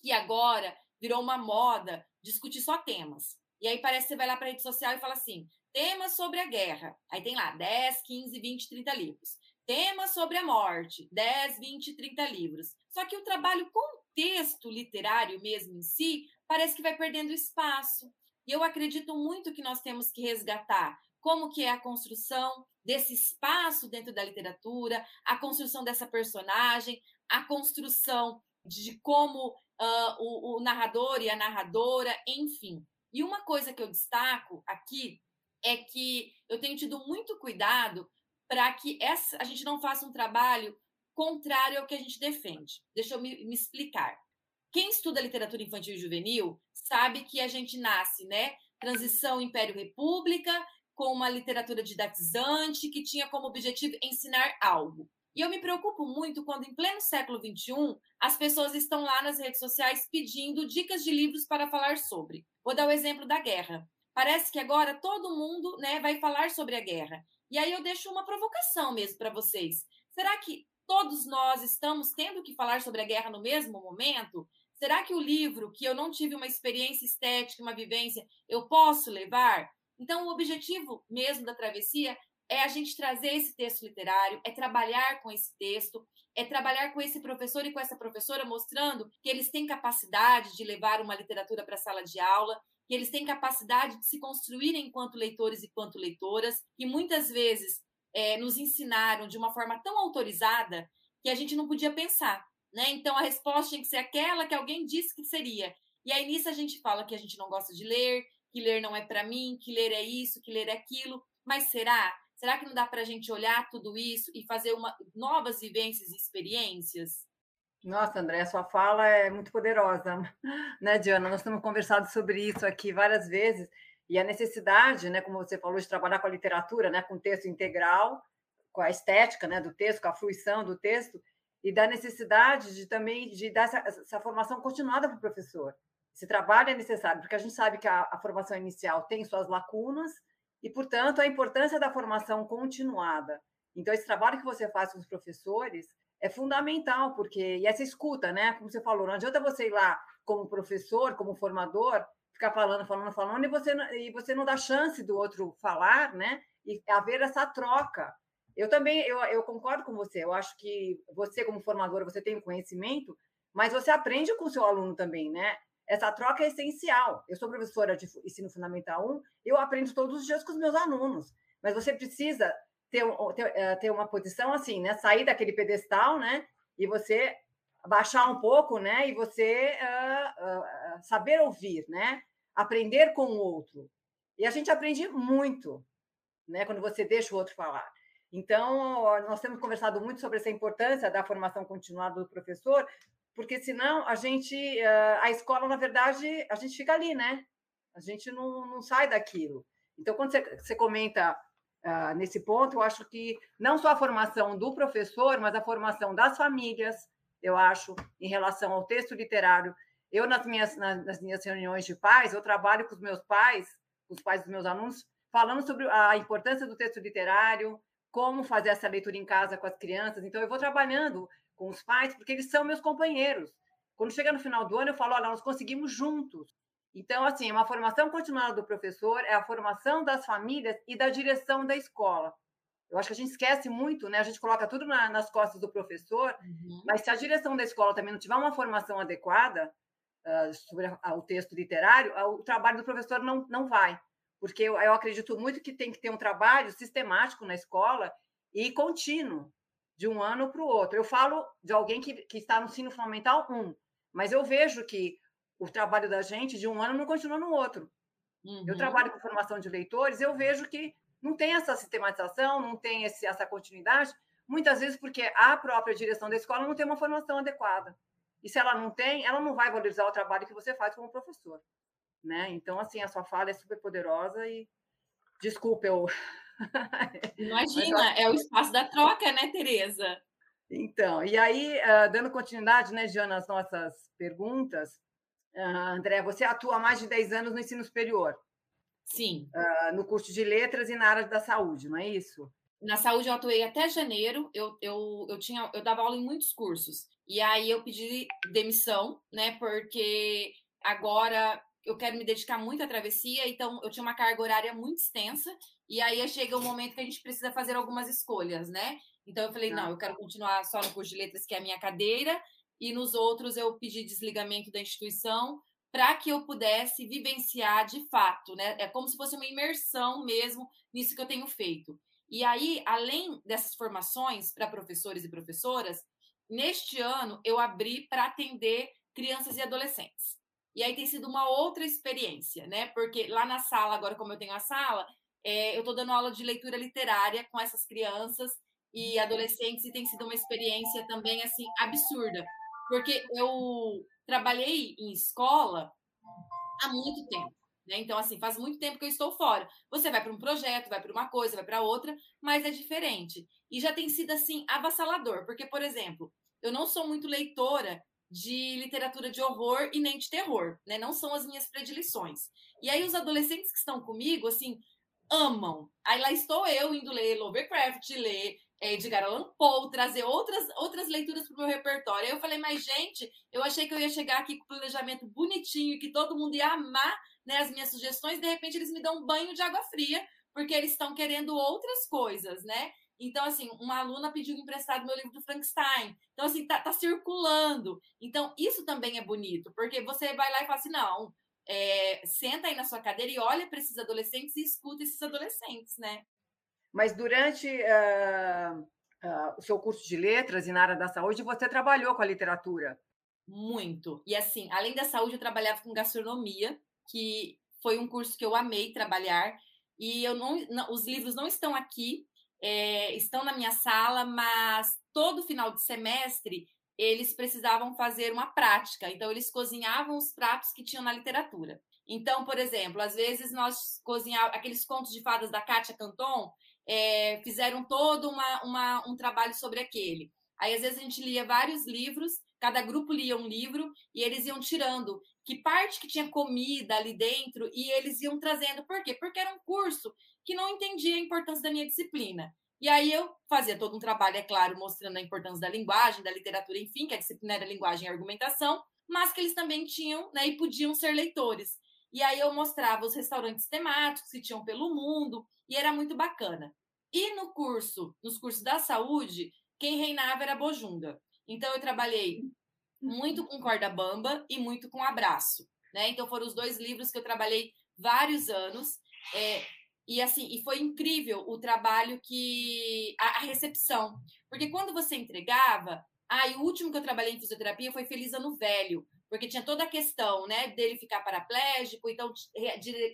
que agora virou uma moda discutir só temas. E aí parece que você vai lá para a rede social e fala assim: temas sobre a guerra. Aí tem lá 10, 15, 20, 30 livros. Temas sobre a morte, 10, 20, 30 livros. Só que o trabalho com o texto literário mesmo em si parece que vai perdendo espaço. E eu acredito muito que nós temos que resgatar como que é a construção desse espaço dentro da literatura, a construção dessa personagem, a construção de como uh, o, o narrador e a narradora, enfim. E uma coisa que eu destaco aqui é que eu tenho tido muito cuidado para que essa, a gente não faça um trabalho contrário ao que a gente defende. Deixa eu me, me explicar. Quem estuda literatura infantil e juvenil sabe que a gente nasce, né? Transição Império-República, com uma literatura didatizante que tinha como objetivo ensinar algo. E eu me preocupo muito quando, em pleno século XXI, as pessoas estão lá nas redes sociais pedindo dicas de livros para falar sobre. Vou dar o exemplo da guerra. Parece que agora todo mundo né, vai falar sobre a guerra. E aí eu deixo uma provocação mesmo para vocês. Será que todos nós estamos tendo que falar sobre a guerra no mesmo momento? Será que o livro, que eu não tive uma experiência estética, uma vivência, eu posso levar? Então, o objetivo mesmo da travessia é a gente trazer esse texto literário, é trabalhar com esse texto, é trabalhar com esse professor e com essa professora, mostrando que eles têm capacidade de levar uma literatura para a sala de aula que eles têm capacidade de se construir enquanto leitores e quanto leitoras, que muitas vezes é, nos ensinaram de uma forma tão autorizada que a gente não podia pensar. Né? Então a resposta tinha que ser aquela que alguém disse que seria. E aí nisso a gente fala que a gente não gosta de ler, que ler não é para mim, que ler é isso, que ler é aquilo. Mas será? Será que não dá para a gente olhar tudo isso e fazer uma, novas vivências e experiências? Nossa, André, sua fala é muito poderosa, (laughs) né, Diana? Nós temos conversado sobre isso aqui várias vezes e a necessidade, né, como você falou, de trabalhar com a literatura, né, com texto integral, com a estética, né, do texto, com a fruição do texto e da necessidade de também de dar essa, essa formação continuada para o professor. Esse trabalho é necessário porque a gente sabe que a, a formação inicial tem suas lacunas e, portanto, a importância da formação continuada Então, esse trabalho que você faz com os professores é fundamental, porque. E essa escuta, né? Como você falou, não adianta você ir lá como professor, como formador, ficar falando, falando, falando, e você, e você não dá chance do outro falar, né? E haver essa troca. Eu também, eu, eu concordo com você. Eu acho que você, como formadora, você tem conhecimento, mas você aprende com o seu aluno também, né? Essa troca é essencial. Eu sou professora de ensino fundamental 1, eu aprendo todos os dias com os meus alunos, mas você precisa ter, ter, eh, ter uma posição assim, né? Sair daquele pedestal, né? E você baixar um pouco, né? E você uh, uh, saber ouvir, né? Aprender com o outro. E a gente aprende muito, né? Quando você deixa o outro falar. Então, nós temos conversado muito sobre essa importância da formação continuada do professor, porque senão a gente, a escola, na verdade, a gente fica ali, né? A gente não, não sai daquilo. Então, quando você, você comenta uh, nesse ponto, eu acho que não só a formação do professor, mas a formação das famílias, eu acho, em relação ao texto literário. Eu, nas minhas, nas, nas minhas reuniões de pais, eu trabalho com os meus pais, com os pais dos meus alunos, falando sobre a importância do texto literário, como fazer essa leitura em casa com as crianças. Então, eu vou trabalhando com os pais, porque eles são meus companheiros. Quando chega no final do ano, eu falo: olha, nós conseguimos juntos. Então, assim, é uma formação continuada do professor, é a formação das famílias e da direção da escola. Eu acho que a gente esquece muito, né? A gente coloca tudo na, nas costas do professor, uhum. mas se a direção da escola também não tiver uma formação adequada uh, sobre a, o texto literário, uh, o trabalho do professor não, não vai. Porque eu, eu acredito muito que tem que ter um trabalho sistemático na escola e contínuo de um ano para o outro. Eu falo de alguém que, que está no ensino fundamental 1, mas eu vejo que o trabalho da gente de um ano não continua no outro. Uhum. Eu trabalho com formação de leitores, eu vejo que não tem essa sistematização, não tem esse, essa continuidade, muitas vezes porque a própria direção da escola não tem uma formação adequada. E se ela não tem, ela não vai valorizar o trabalho que você faz como professor. Né? Então, assim, a sua fala é super poderosa e desculpe eu (laughs) Imagina, é o espaço da troca, né, Tereza? Então, e aí, uh, dando continuidade, né, Diana, às nossas perguntas, uh, André, você atua há mais de 10 anos no ensino superior. Sim. Uh, no curso de letras e na área da saúde, não é isso? Na saúde eu atuei até janeiro, eu, eu, eu, tinha, eu dava aula em muitos cursos. E aí eu pedi demissão, né, porque agora eu quero me dedicar muito à travessia, então eu tinha uma carga horária muito extensa, e aí chega o um momento que a gente precisa fazer algumas escolhas, né? Então eu falei, não, eu quero continuar só no curso de letras, que é a minha cadeira, e nos outros eu pedi desligamento da instituição para que eu pudesse vivenciar de fato, né? É como se fosse uma imersão mesmo nisso que eu tenho feito. E aí, além dessas formações para professores e professoras, neste ano eu abri para atender crianças e adolescentes. E aí tem sido uma outra experiência, né? Porque lá na sala, agora como eu tenho a sala, é, eu estou dando aula de leitura literária com essas crianças e adolescentes e tem sido uma experiência também assim absurda, porque eu trabalhei em escola há muito tempo. Né? Então, assim, faz muito tempo que eu estou fora. Você vai para um projeto, vai para uma coisa, vai para outra, mas é diferente. E já tem sido, assim, avassalador. Porque, por exemplo, eu não sou muito leitora de literatura de horror e nem de terror, né? Não são as minhas predileções. E aí os adolescentes que estão comigo, assim, amam. Aí lá estou eu indo ler Lovecraft, ler Edgar Allan Poe, trazer outras, outras leituras para o meu repertório. Aí eu falei, mas gente, eu achei que eu ia chegar aqui com o planejamento bonitinho, que todo mundo ia amar né, as minhas sugestões, de repente eles me dão um banho de água fria, porque eles estão querendo outras coisas, né? Então, assim, uma aluna pediu emprestado meu livro do Frankenstein. Então, assim, tá, tá circulando. Então, isso também é bonito, porque você vai lá e fala assim: não, é, senta aí na sua cadeira e olha para esses adolescentes e escuta esses adolescentes, né? Mas durante uh, uh, o seu curso de letras e na área da saúde, você trabalhou com a literatura? Muito. E assim, além da saúde, eu trabalhava com gastronomia, que foi um curso que eu amei trabalhar. E eu não, não os livros não estão aqui, é, estão na minha sala, mas todo final de semestre eles precisavam fazer uma prática. Então, eles cozinhavam os pratos que tinham na literatura. Então, por exemplo, às vezes nós cozinhávamos aqueles contos de fadas da Kátia Canton, é, fizeram todo uma, uma, um trabalho sobre aquele. Aí, às vezes, a gente lia vários livros, cada grupo lia um livro e eles iam tirando que parte que tinha comida ali dentro e eles iam trazendo. Por quê? Porque era um curso que não entendia a importância da minha disciplina. E aí eu fazia todo um trabalho, é claro, mostrando a importância da linguagem, da literatura, enfim, que a disciplina era linguagem e argumentação, mas que eles também tinham né, e podiam ser leitores. E aí eu mostrava os restaurantes temáticos que tinham pelo mundo, e era muito bacana. E no curso, nos cursos da saúde, quem reinava era Bojunda. Então eu trabalhei muito com corda bamba e muito com abraço, né? Então foram os dois livros que eu trabalhei vários anos. É, e assim, e foi incrível o trabalho que. A, a, recepção. Porque quando você entregava. Ah, e o último que eu trabalhei em fisioterapia foi Feliz Ano Velho, porque tinha toda a questão, né, dele ficar paraplégico, então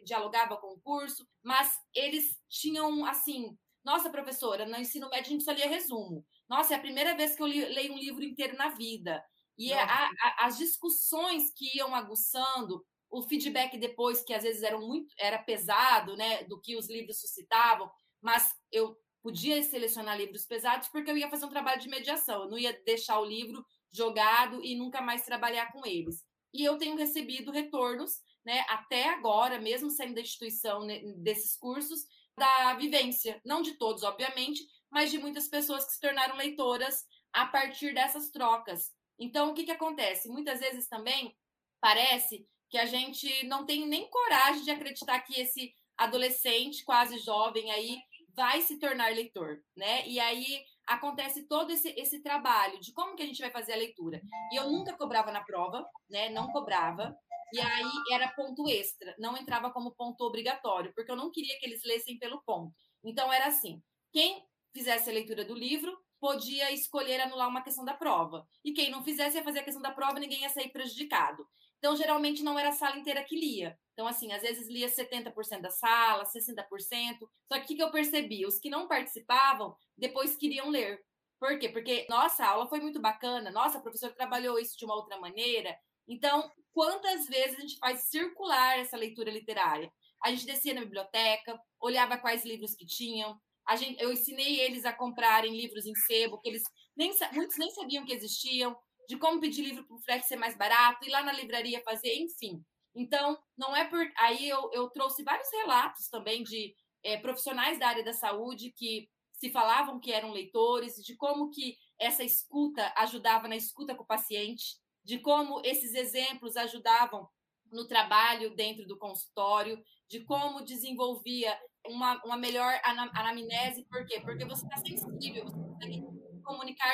dialogava com o curso, mas eles tinham, assim, nossa, professora, no ensino médio a gente só lia resumo. Nossa, é a primeira vez que eu li, leio um livro inteiro na vida. E a, a, as discussões que iam aguçando, o feedback depois, que às vezes era muito era pesado, né, do que os livros suscitavam, mas eu podia selecionar livros pesados porque eu ia fazer um trabalho de mediação, eu não ia deixar o livro jogado e nunca mais trabalhar com eles. E eu tenho recebido retornos, né, até agora, mesmo saindo da instituição né, desses cursos, da vivência, não de todos, obviamente, mas de muitas pessoas que se tornaram leitoras a partir dessas trocas. Então, o que, que acontece? Muitas vezes também parece que a gente não tem nem coragem de acreditar que esse adolescente, quase jovem aí, vai se tornar leitor, né? E aí acontece todo esse, esse trabalho de como que a gente vai fazer a leitura. E eu nunca cobrava na prova, né? Não cobrava. E aí era ponto extra, não entrava como ponto obrigatório, porque eu não queria que eles lessem pelo ponto. Então era assim: quem fizesse a leitura do livro podia escolher anular uma questão da prova. E quem não fizesse ia fazer a questão da prova, ninguém ia sair prejudicado. Então, geralmente, não era a sala inteira que lia. Então, assim, às vezes lia 70% da sala, 60%. Só que o que eu percebi? Os que não participavam, depois queriam ler. Por quê? Porque, nossa, aula foi muito bacana, nossa, a professora trabalhou isso de uma outra maneira. Então, quantas vezes a gente faz circular essa leitura literária? A gente descia na biblioteca, olhava quais livros que tinham. A gente, eu ensinei eles a comprarem livros em sebo, que eles nem, muitos nem sabiam que existiam de como pedir livro para o frete ser mais barato, ir lá na livraria fazer, enfim. Então, não é por. Aí eu, eu trouxe vários relatos também de é, profissionais da área da saúde que se falavam que eram leitores, de como que essa escuta ajudava na escuta com o paciente, de como esses exemplos ajudavam no trabalho dentro do consultório, de como desenvolvia uma, uma melhor anamnese, por quê? Porque você está sensível, você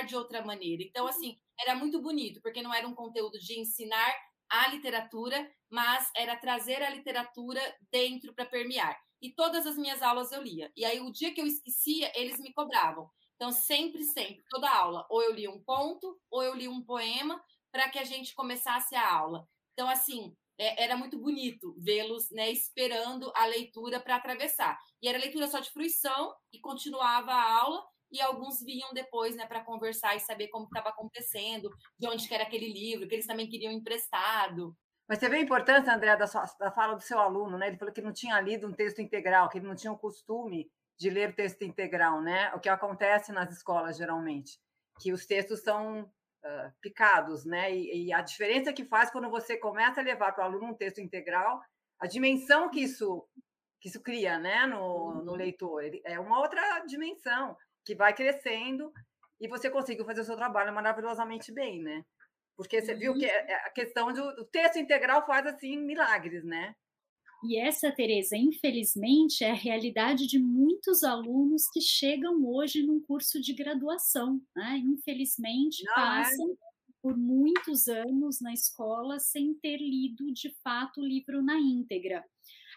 de outra maneira. Então, assim, era muito bonito, porque não era um conteúdo de ensinar a literatura, mas era trazer a literatura dentro para permear. E todas as minhas aulas eu lia. E aí, o dia que eu esquecia, eles me cobravam. Então, sempre, sempre, toda aula, ou eu lia um conto, ou eu lia um poema, para que a gente começasse a aula. Então, assim, é, era muito bonito vê-los né, esperando a leitura para atravessar. E era leitura só de fruição, e continuava a aula, e alguns vinham depois, né, para conversar e saber como estava acontecendo, de onde que era aquele livro, que eles também queriam emprestado. Mas você vê a importância, André, da, sua, da fala do seu aluno, né? Ele falou que não tinha lido um texto integral, que ele não tinha o costume de ler texto integral, né? O que acontece nas escolas geralmente, que os textos são uh, picados, né? E, e, a diferença que faz quando você começa a levar para o aluno um texto integral, a dimensão que isso que isso cria, né, no, no uhum. leitor, é uma outra dimensão que vai crescendo e você conseguiu fazer o seu trabalho maravilhosamente bem, né? Porque você viu que é, é a questão do texto integral faz assim milagres, né? E essa, Tereza, infelizmente, é a realidade de muitos alunos que chegam hoje num curso de graduação. Né? Infelizmente, Não, é? passam é? por muitos anos na escola sem ter lido de fato o livro na íntegra.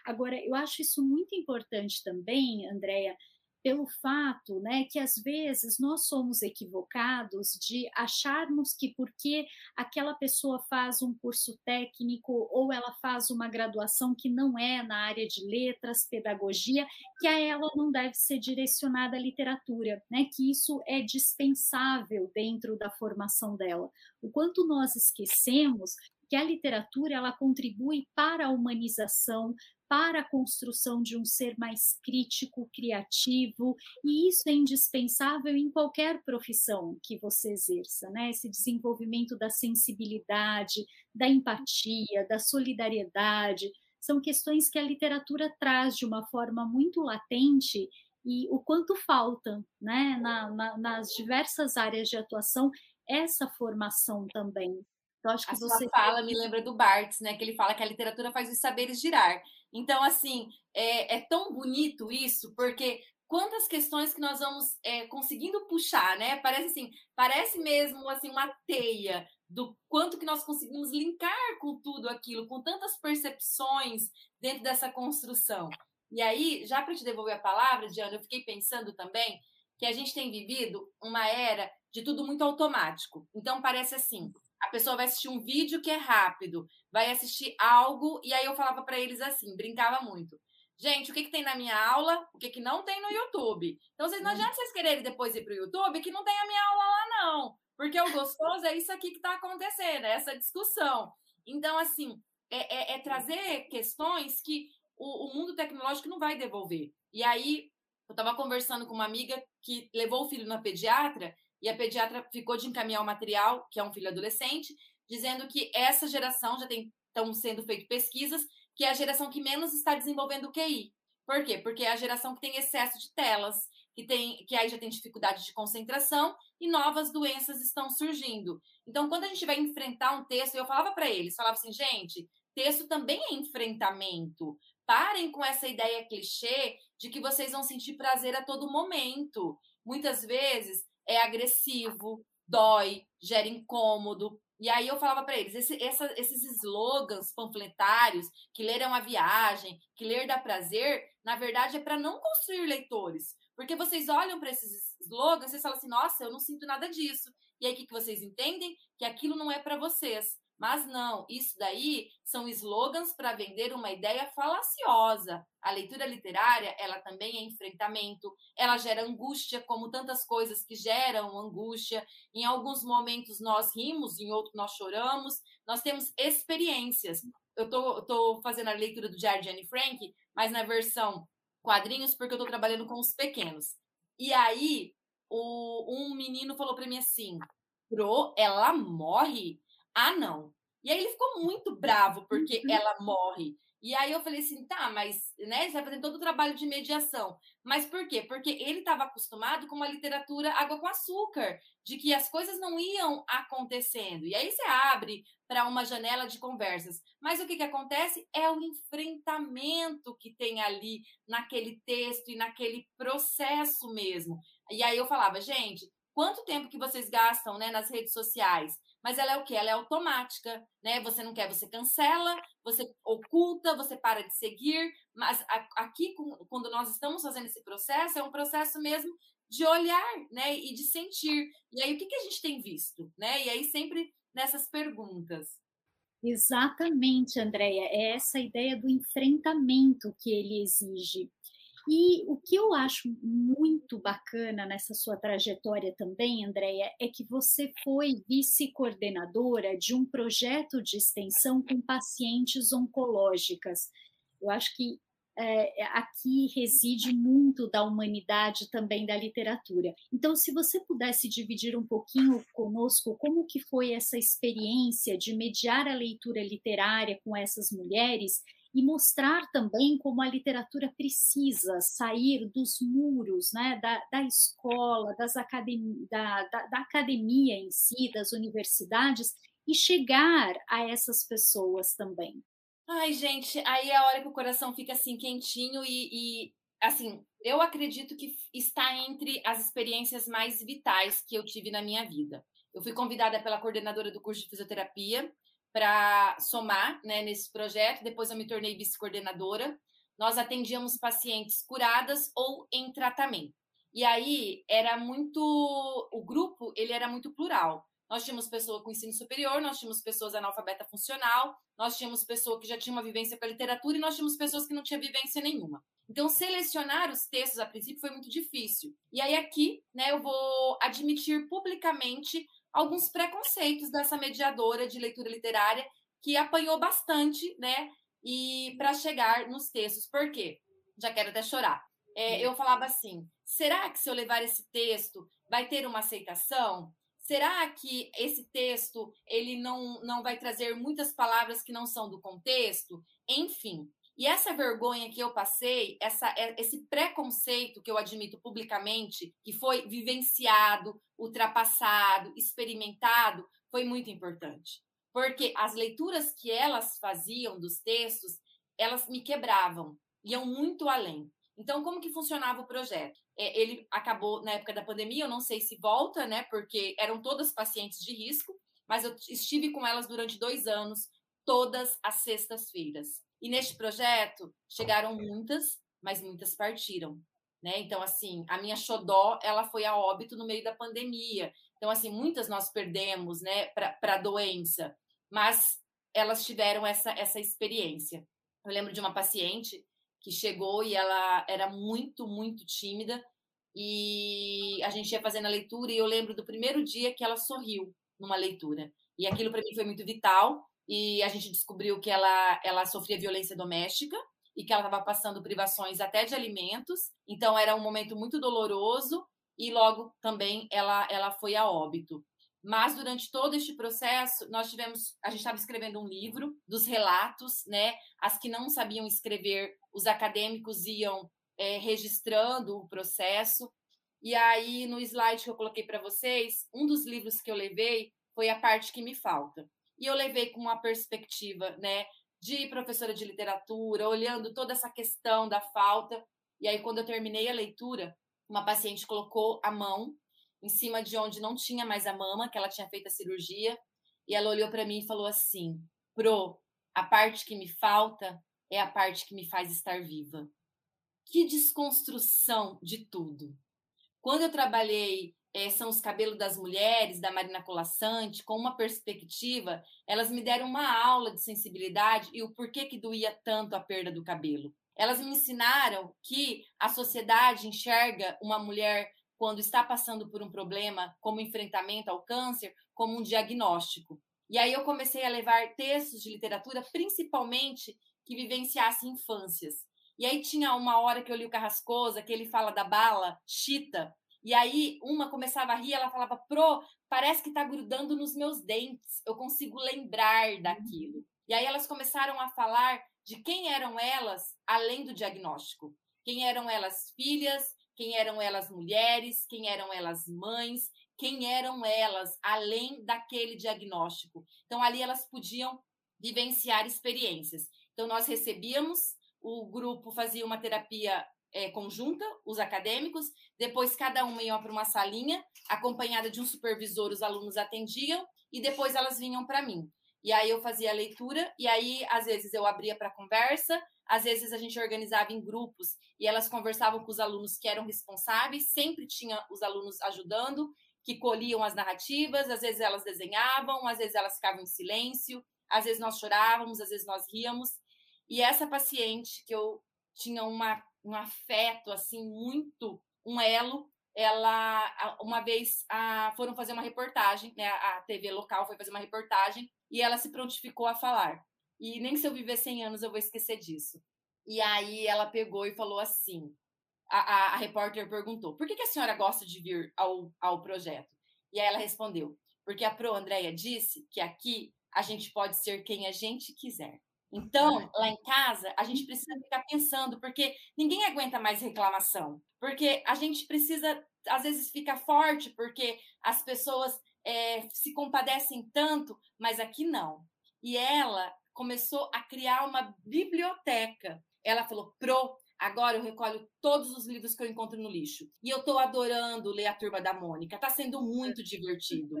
Agora, eu acho isso muito importante também, Andréia, pelo fato né, que às vezes nós somos equivocados de acharmos que porque aquela pessoa faz um curso técnico ou ela faz uma graduação que não é na área de letras, pedagogia, que a ela não deve ser direcionada à literatura, né, que isso é dispensável dentro da formação dela. O quanto nós esquecemos que a literatura ela contribui para a humanização, para a construção de um ser mais crítico, criativo, e isso é indispensável em qualquer profissão que você exerça, né? Esse desenvolvimento da sensibilidade, da empatia, da solidariedade, são questões que a literatura traz de uma forma muito latente e o quanto falta, né, na, na, nas diversas áreas de atuação, essa formação também. Então, acho que a você fala me lembra do Barthes, né, que ele fala que a literatura faz os saberes girar. Então, assim, é, é tão bonito isso, porque quantas questões que nós vamos é, conseguindo puxar, né? Parece assim, parece mesmo assim uma teia do quanto que nós conseguimos linkar com tudo aquilo, com tantas percepções dentro dessa construção. E aí, já para te devolver a palavra, Diana, eu fiquei pensando também que a gente tem vivido uma era de tudo muito automático. Então parece assim, a pessoa vai assistir um vídeo que é rápido, vai assistir algo e aí eu falava para eles assim, brincava muito. Gente, o que, que tem na minha aula, o que, que não tem no YouTube. Então, vocês não adianta vocês quererem depois ir para o YouTube que não tem a minha aula lá, não. Porque o gostoso é isso aqui que está acontecendo, é essa discussão. Então, assim, é, é, é trazer questões que o, o, mundo tecnológico não vai devolver. E aí, eu estava conversando com uma amiga que levou o filho na pediatra e a pediatra ficou de encaminhar o material, que é um filho adolescente, dizendo que essa geração já tem estão sendo feitas pesquisas que é a geração que menos está desenvolvendo o QI. Por quê? Porque é a geração que tem excesso de telas, que tem que aí já tem dificuldade de concentração e novas doenças estão surgindo. Então, quando a gente vai enfrentar um texto, eu falava para eles, falava assim, gente, texto também é enfrentamento. Parem com essa ideia clichê de que vocês vão sentir prazer a todo momento. Muitas vezes é agressivo, dói, gera incômodo. E aí eu falava para eles, esse, essa, esses slogans panfletários, que ler é uma viagem, que ler dá prazer, na verdade é para não construir leitores. Porque vocês olham para esses slogans, vocês falam assim, nossa, eu não sinto nada disso. E aí o que, que vocês entendem? Que aquilo não é para vocês. Mas não, isso daí são slogans para vender uma ideia falaciosa. A leitura literária, ela também é enfrentamento, ela gera angústia, como tantas coisas que geram angústia. Em alguns momentos nós rimos, em outros nós choramos. Nós temos experiências. Eu tô fazendo a leitura do Diário de Anne Frank, mas na versão quadrinhos, porque eu tô trabalhando com os pequenos. E aí, o, um menino falou para mim assim: Pro, ela morre? Ah, não. E aí ele ficou muito bravo porque uhum. ela morre. E aí eu falei assim, tá, mas né, você vai fazer todo o trabalho de mediação. Mas por quê? Porque ele estava acostumado com uma literatura água com açúcar, de que as coisas não iam acontecendo. E aí você abre para uma janela de conversas. Mas o que, que acontece é o enfrentamento que tem ali naquele texto e naquele processo mesmo. E aí eu falava, gente, quanto tempo que vocês gastam né, nas redes sociais? Mas ela é o que? Ela é automática, né? Você não quer, você cancela, você oculta, você para de seguir, mas aqui, quando nós estamos fazendo esse processo, é um processo mesmo de olhar, né? E de sentir. E aí, o que, que a gente tem visto, né? E aí, sempre nessas perguntas. Exatamente, Andréia. É essa ideia do enfrentamento que ele exige. E o que eu acho muito bacana nessa sua trajetória também, Andréia, é que você foi vice-coordenadora de um projeto de extensão com pacientes oncológicas. Eu acho que é, aqui reside muito da humanidade também da literatura. Então, se você pudesse dividir um pouquinho conosco como que foi essa experiência de mediar a leitura literária com essas mulheres e mostrar também como a literatura precisa sair dos muros né, da, da escola, das academia, da, da, da academia em si, das universidades, e chegar a essas pessoas também. Ai, gente, aí é a hora que o coração fica assim quentinho e, e, assim, eu acredito que está entre as experiências mais vitais que eu tive na minha vida. Eu fui convidada pela coordenadora do curso de fisioterapia para somar né, nesse projeto. Depois eu me tornei vice-coordenadora. Nós atendíamos pacientes curadas ou em tratamento. E aí era muito, o grupo ele era muito plural. Nós tínhamos pessoa com ensino superior, nós tínhamos pessoas analfabeta funcional, nós tínhamos pessoa que já tinha uma vivência com a literatura e nós tínhamos pessoas que não tinham vivência nenhuma. Então, selecionar os textos a princípio foi muito difícil. E aí aqui, né, eu vou admitir publicamente alguns preconceitos dessa mediadora de leitura literária que apanhou bastante, né? E para chegar nos textos, por quê? Já quero até chorar. É, hum. eu falava assim: será que se eu levar esse texto vai ter uma aceitação? Será que esse texto ele não, não vai trazer muitas palavras que não são do contexto? Enfim. E essa vergonha que eu passei, essa, é, esse preconceito que eu admito publicamente, que foi vivenciado, ultrapassado, experimentado, foi muito importante. Porque as leituras que elas faziam dos textos, elas me quebravam, iam muito além. Então, como que funcionava o projeto? É, ele acabou na época da pandemia, eu não sei se volta, né? Porque eram todas pacientes de risco, mas eu estive com elas durante dois anos, todas as sextas-feiras. E neste projeto chegaram muitas, mas muitas partiram. Né? Então, assim, a minha xodó, ela foi a óbito no meio da pandemia. Então, assim, muitas nós perdemos, né, para a doença, mas elas tiveram essa, essa experiência. Eu lembro de uma paciente que chegou e ela era muito, muito tímida e a gente ia fazendo a leitura e eu lembro do primeiro dia que ela sorriu numa leitura. E aquilo para mim foi muito vital, e a gente descobriu que ela, ela sofria violência doméstica e que ela estava passando privações até de alimentos. Então era um momento muito doloroso e logo também ela, ela foi a óbito. Mas durante todo este processo, nós tivemos, a gente estava escrevendo um livro dos relatos, né? As que não sabiam escrever, os acadêmicos iam é, registrando o processo. E aí, no slide que eu coloquei para vocês, um dos livros que eu levei foi a parte que me falta e eu levei com uma perspectiva, né, de professora de literatura, olhando toda essa questão da falta. E aí, quando eu terminei a leitura, uma paciente colocou a mão em cima de onde não tinha mais a mama, que ela tinha feito a cirurgia, e ela olhou para mim e falou assim: Pro, a parte que me falta é a parte que me faz estar viva. Que desconstrução de tudo. Quando eu trabalhei é, são os cabelos das mulheres, da Marina Colassante, com uma perspectiva, elas me deram uma aula de sensibilidade e o porquê que doía tanto a perda do cabelo. Elas me ensinaram que a sociedade enxerga uma mulher quando está passando por um problema, como enfrentamento ao câncer, como um diagnóstico. E aí eu comecei a levar textos de literatura, principalmente que vivenciassem infâncias. E aí tinha uma hora que eu li o Carrascosa, que ele fala da bala, chita, e aí uma começava a rir, ela falava: "Pro, parece que tá grudando nos meus dentes. Eu consigo lembrar uhum. daquilo". E aí elas começaram a falar de quem eram elas além do diagnóstico. Quem eram elas filhas, quem eram elas mulheres, quem eram elas mães, quem eram elas além daquele diagnóstico. Então ali elas podiam vivenciar experiências. Então nós recebíamos, o grupo fazia uma terapia é, conjunta, os acadêmicos, depois cada uma ia para uma salinha, acompanhada de um supervisor, os alunos atendiam, e depois elas vinham para mim. E aí eu fazia a leitura, e aí às vezes eu abria para conversa, às vezes a gente organizava em grupos e elas conversavam com os alunos que eram responsáveis, sempre tinha os alunos ajudando, que colhiam as narrativas, às vezes elas desenhavam, às vezes elas ficavam em silêncio, às vezes nós chorávamos, às vezes nós ríamos. E essa paciente que eu tinha uma um afeto assim muito um elo. Ela uma vez a, foram fazer uma reportagem né a TV local foi fazer uma reportagem e ela se prontificou a falar. E nem se eu viver 100 anos eu vou esquecer disso. E aí ela pegou e falou assim a, a, a repórter perguntou por que, que a senhora gosta de vir ao, ao projeto? E aí ela respondeu porque a pro Andréia disse que aqui a gente pode ser quem a gente quiser então, lá em casa, a gente precisa ficar pensando, porque ninguém aguenta mais reclamação. Porque a gente precisa, às vezes, ficar forte, porque as pessoas é, se compadecem tanto, mas aqui não. E ela começou a criar uma biblioteca. Ela falou: Pro, agora eu recolho todos os livros que eu encontro no lixo. E eu estou adorando ler a Turma da Mônica. Está sendo muito divertido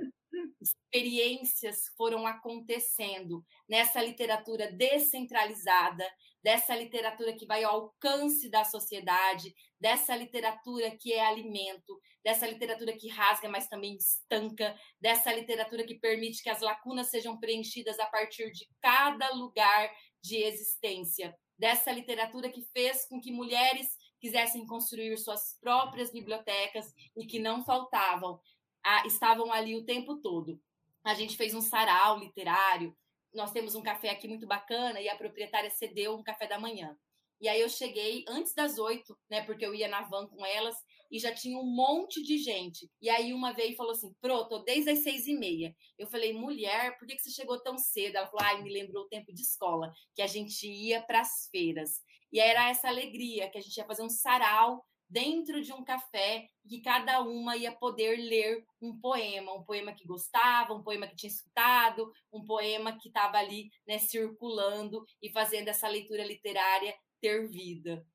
experiências foram acontecendo nessa literatura descentralizada, dessa literatura que vai ao alcance da sociedade, dessa literatura que é alimento, dessa literatura que rasga, mas também estanca, dessa literatura que permite que as lacunas sejam preenchidas a partir de cada lugar de existência, dessa literatura que fez com que mulheres quisessem construir suas próprias bibliotecas e que não faltavam a, estavam ali o tempo todo. A gente fez um sarau literário, nós temos um café aqui muito bacana e a proprietária cedeu um café da manhã. E aí eu cheguei antes das oito, né? Porque eu ia na van com elas e já tinha um monte de gente. E aí uma veio e falou assim: Pro, tô desde as seis e meia. Eu falei, mulher, por que, que você chegou tão cedo? Ela falou, ai, me lembrou o tempo de escola, que a gente ia para as feiras. E era essa alegria, que a gente ia fazer um sarau dentro de um café, que cada uma ia poder ler um poema, um poema que gostava, um poema que tinha escutado, um poema que estava ali né, circulando e fazendo essa leitura literária ter vida.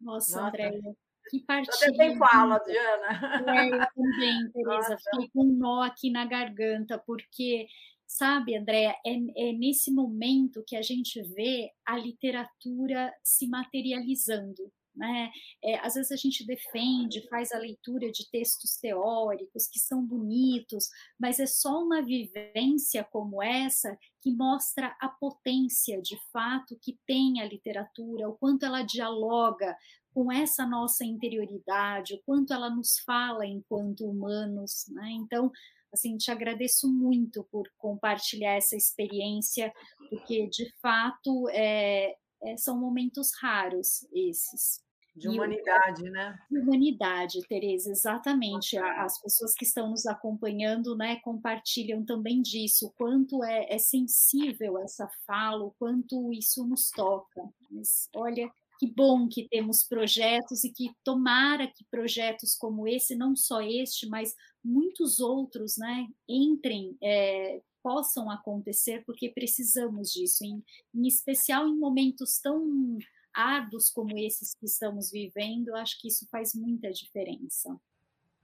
Nossa, Nossa. Andréia, que partilha. Você tem fala, Diana. É, eu também, (laughs) Tereza. Fiquei com um nó aqui na garganta, porque, sabe, Andréia, é, é nesse momento que a gente vê a literatura se materializando. Né? É, às vezes a gente defende, faz a leitura de textos teóricos que são bonitos, mas é só uma vivência como essa que mostra a potência de fato que tem a literatura, o quanto ela dialoga com essa nossa interioridade, o quanto ela nos fala enquanto humanos, né? Então, assim, te agradeço muito por compartilhar essa experiência, porque de fato é, é, são momentos raros esses. De humanidade, né? De humanidade, Tereza, exatamente. As pessoas que estão nos acompanhando, né, compartilham também disso, o quanto é, é sensível essa fala, o quanto isso nos toca. Mas, olha, que bom que temos projetos e que tomara que projetos como esse, não só este, mas muitos outros, né, entrem, é, possam acontecer, porque precisamos disso, em, em especial em momentos tão árduos como esses que estamos vivendo, acho que isso faz muita diferença.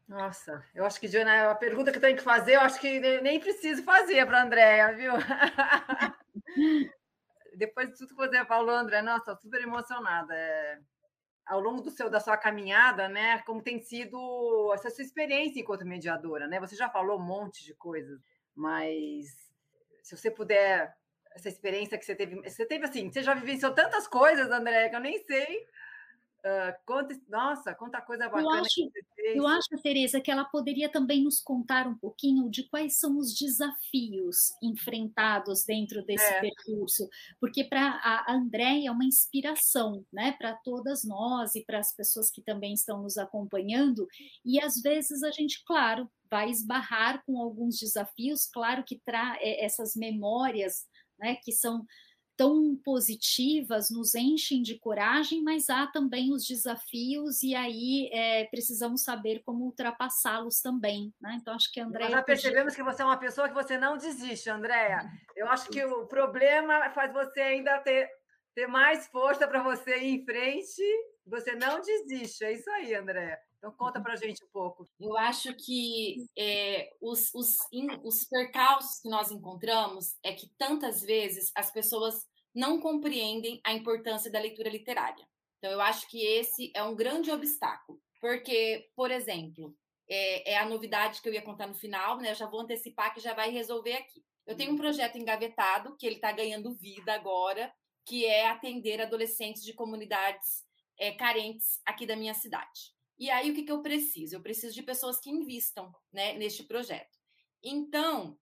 Nossa, eu acho que, Diana, a pergunta que eu tenho que fazer, eu acho que nem preciso fazer para a Andréia, viu? (laughs) Depois de tudo que você falou, André, nossa, super emocionada. É, ao longo do seu, da sua caminhada, né? Como tem sido essa sua experiência enquanto mediadora, né? Você já falou um monte de coisas, mas se você puder essa experiência que você teve. Você teve assim, você já vivenciou tantas coisas, André, que eu nem sei. Uh, conta, nossa, quanta coisa bacana. Eu acho, eu acho, Tereza, que ela poderia também nos contar um pouquinho de quais são os desafios enfrentados dentro desse é. percurso, porque para a Andréia é uma inspiração, né, para todas nós e para as pessoas que também estão nos acompanhando, e às vezes a gente, claro, vai esbarrar com alguns desafios, claro que tra é, essas memórias né, que são tão positivas, nos enchem de coragem, mas há também os desafios e aí é, precisamos saber como ultrapassá-los também. Né? Então, acho que a Andréia... Nós já percebemos que você é uma pessoa que você não desiste, Andréia. Eu acho que o problema faz você ainda ter, ter mais força para você ir em frente. Você não desiste. É isso aí, Andréia. Então, conta uhum. para a gente um pouco. Eu acho que é, os, os, os percalços que nós encontramos é que tantas vezes as pessoas não compreendem a importância da leitura literária. Então, eu acho que esse é um grande obstáculo. Porque, por exemplo, é, é a novidade que eu ia contar no final, né? Eu já vou antecipar que já vai resolver aqui. Eu tenho um uhum. projeto engavetado, que ele está ganhando vida agora, que é atender adolescentes de comunidades é, carentes aqui da minha cidade. E aí, o que, que eu preciso? Eu preciso de pessoas que invistam né, neste projeto. Então,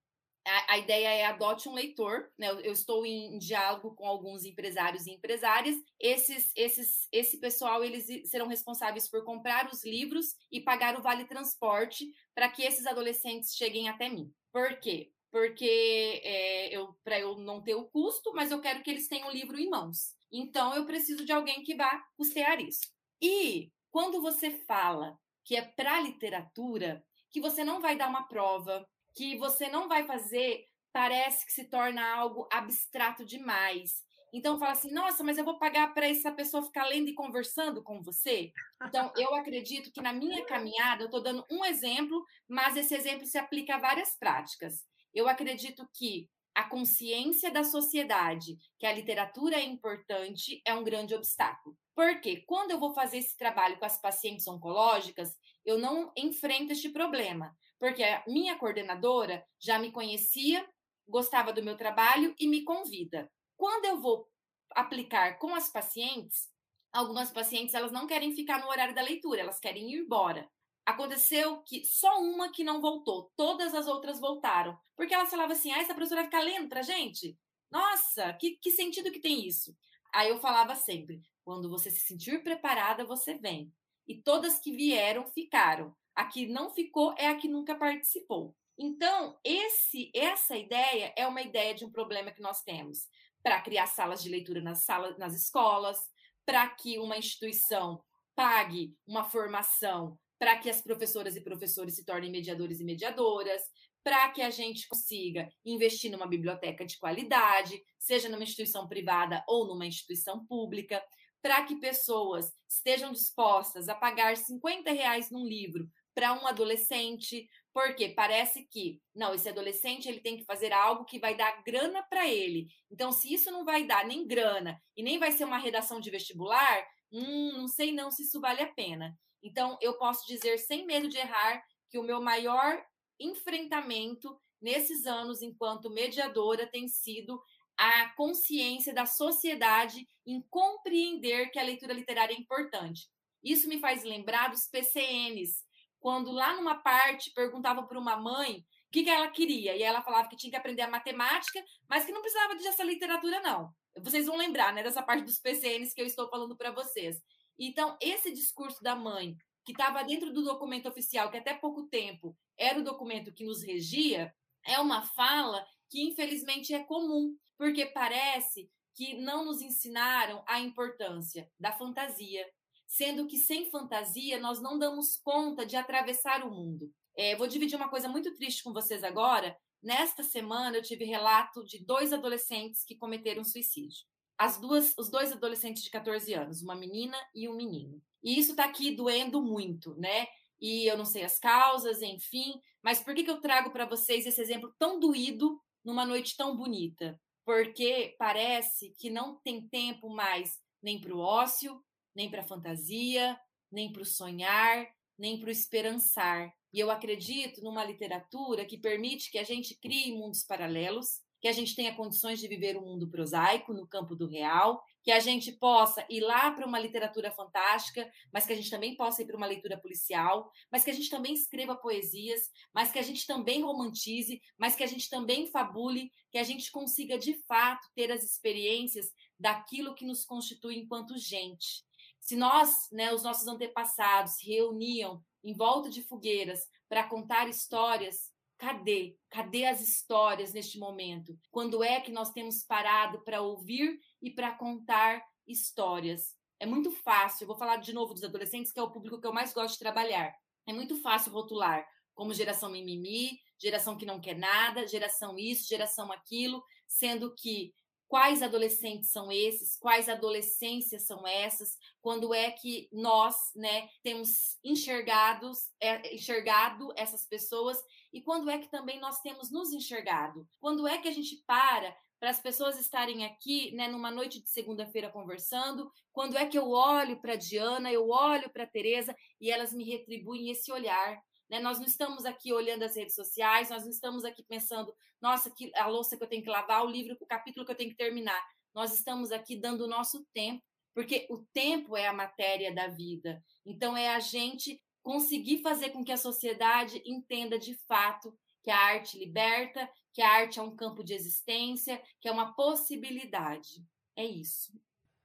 a, a, ideia é adote um leitor, né? Eu, eu, estou em diálogo com alguns empresários e empresárias. Esses, esses, esse pessoal eles serão responsáveis por comprar os livros e pagar o vale transporte para que esses adolescentes cheguem até mim. Por quê? Porque é, eu, para eu não ter o custo, mas eu quero que eles tenham o livro em mãos. Então eu preciso de alguém que vá custear isso. E quando você fala que é para literatura, que você não vai dar uma prova, que você não vai fazer, parece que se torna algo abstrato demais. Então fala assim: "Nossa, mas eu vou pagar para essa pessoa ficar lendo e conversando com você?". Então (laughs) eu acredito que na minha caminhada, eu estou dando um exemplo, mas esse exemplo se aplica a várias práticas. Eu acredito que a consciência da sociedade que a literatura é importante é um grande obstáculo. Porque quando eu vou fazer esse trabalho com as pacientes oncológicas, eu não enfrento este problema, porque a minha coordenadora já me conhecia, gostava do meu trabalho e me convida. Quando eu vou aplicar com as pacientes, algumas pacientes elas não querem ficar no horário da leitura, elas querem ir embora. Aconteceu que só uma que não voltou, todas as outras voltaram, porque elas falavam assim: ah, essa professora vai ficar lendo pra gente? Nossa, que, que sentido que tem isso? Aí eu falava sempre: Quando você se sentir preparada, você vem. E todas que vieram ficaram. A que não ficou é a que nunca participou. Então, esse, essa ideia é uma ideia de um problema que nós temos para criar salas de leitura nas, salas, nas escolas, para que uma instituição pague uma formação para que as professoras e professores se tornem mediadores e mediadoras, para que a gente consiga investir numa biblioteca de qualidade, seja numa instituição privada ou numa instituição pública, para que pessoas estejam dispostas a pagar 50 reais num livro para um adolescente, porque parece que, não, esse adolescente ele tem que fazer algo que vai dar grana para ele. Então, se isso não vai dar nem grana e nem vai ser uma redação de vestibular, hum, não sei não se isso vale a pena. Então, eu posso dizer sem medo de errar que o meu maior enfrentamento nesses anos enquanto mediadora tem sido a consciência da sociedade em compreender que a leitura literária é importante. Isso me faz lembrar dos PCNs, quando lá numa parte perguntava para uma mãe o que, que ela queria, e ela falava que tinha que aprender a matemática, mas que não precisava de essa literatura, não. Vocês vão lembrar, né, dessa parte dos PCNs que eu estou falando para vocês. Então, esse discurso da mãe, que estava dentro do documento oficial, que até pouco tempo era o documento que nos regia, é uma fala que infelizmente é comum, porque parece que não nos ensinaram a importância da fantasia, sendo que sem fantasia nós não damos conta de atravessar o mundo. É, vou dividir uma coisa muito triste com vocês agora. Nesta semana eu tive relato de dois adolescentes que cometeram suicídio. As duas, os dois adolescentes de 14 anos, uma menina e um menino. E isso está aqui doendo muito, né? E eu não sei as causas, enfim. Mas por que, que eu trago para vocês esse exemplo tão doído numa noite tão bonita? Porque parece que não tem tempo mais nem para o ócio, nem para a fantasia, nem para o sonhar, nem para o esperançar. E eu acredito numa literatura que permite que a gente crie mundos paralelos, que a gente tenha condições de viver um mundo prosaico no campo do real, que a gente possa ir lá para uma literatura fantástica, mas que a gente também possa ir para uma leitura policial, mas que a gente também escreva poesias, mas que a gente também romantize, mas que a gente também fabule, que a gente consiga de fato ter as experiências daquilo que nos constitui enquanto gente. Se nós, né, os nossos antepassados, se reuniam em volta de fogueiras para contar histórias, cadê? Cadê as histórias neste momento? Quando é que nós temos parado para ouvir e para contar histórias? É muito fácil, vou falar de novo dos adolescentes, que é o público que eu mais gosto de trabalhar. É muito fácil rotular como geração mimimi, geração que não quer nada, geração isso, geração aquilo, sendo que quais adolescentes são esses, quais adolescências são essas, quando é que nós, né, temos enxergados, é, enxergado essas pessoas e quando é que também nós temos nos enxergado? Quando é que a gente para para as pessoas estarem aqui, né, numa noite de segunda-feira conversando, quando é que eu olho para Diana, eu olho para Teresa e elas me retribuem esse olhar, né? Nós não estamos aqui olhando as redes sociais, nós não estamos aqui pensando, nossa, que, a louça que eu tenho que lavar, o livro, o capítulo que eu tenho que terminar. Nós estamos aqui dando o nosso tempo, porque o tempo é a matéria da vida. Então, é a gente conseguir fazer com que a sociedade entenda de fato que a arte liberta, que a arte é um campo de existência, que é uma possibilidade. É isso.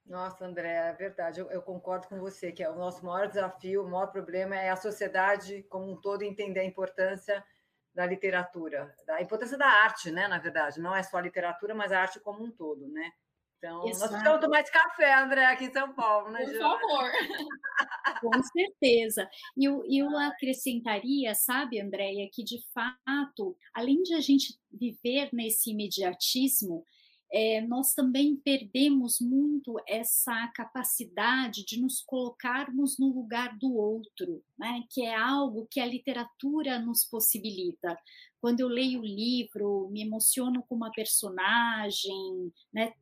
Nossa, André, é verdade, eu, eu, concordo com você, que é o nosso maior desafio, o maior problema é a sociedade como um todo entender a importância da literatura, da importância da arte, né, na verdade, não é só a literatura, mas a arte como um todo, né? Então, Exato. nós precisamos tomar esse café, André, aqui em São Paulo, né, Por favor. (laughs) Com certeza. E eu, eu acrescentaria, sabe, Andréia, que de fato, além de a gente viver nesse imediatismo, é, nós também perdemos muito essa capacidade de nos colocarmos no lugar do outro, né? que é algo que a literatura nos possibilita. Quando eu leio o livro, me emociono com uma personagem, né?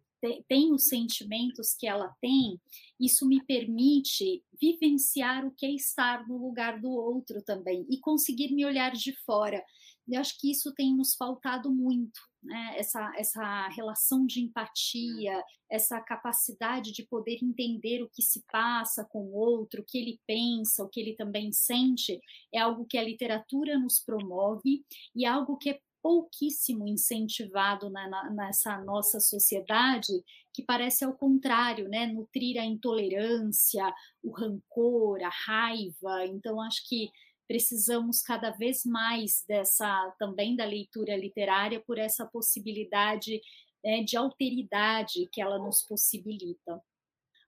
tem os sentimentos que ela tem, isso me permite vivenciar o que é estar no lugar do outro também e conseguir me olhar de fora. Eu acho que isso tem nos faltado muito, né? essa, essa relação de empatia, essa capacidade de poder entender o que se passa com o outro, o que ele pensa, o que ele também sente, é algo que a literatura nos promove e algo que é pouquíssimo incentivado na, na, nessa nossa sociedade, que parece ao contrário, né? Nutrir a intolerância, o rancor, a raiva. Então, acho que precisamos cada vez mais dessa também da leitura literária por essa possibilidade né, de alteridade que ela nos possibilita.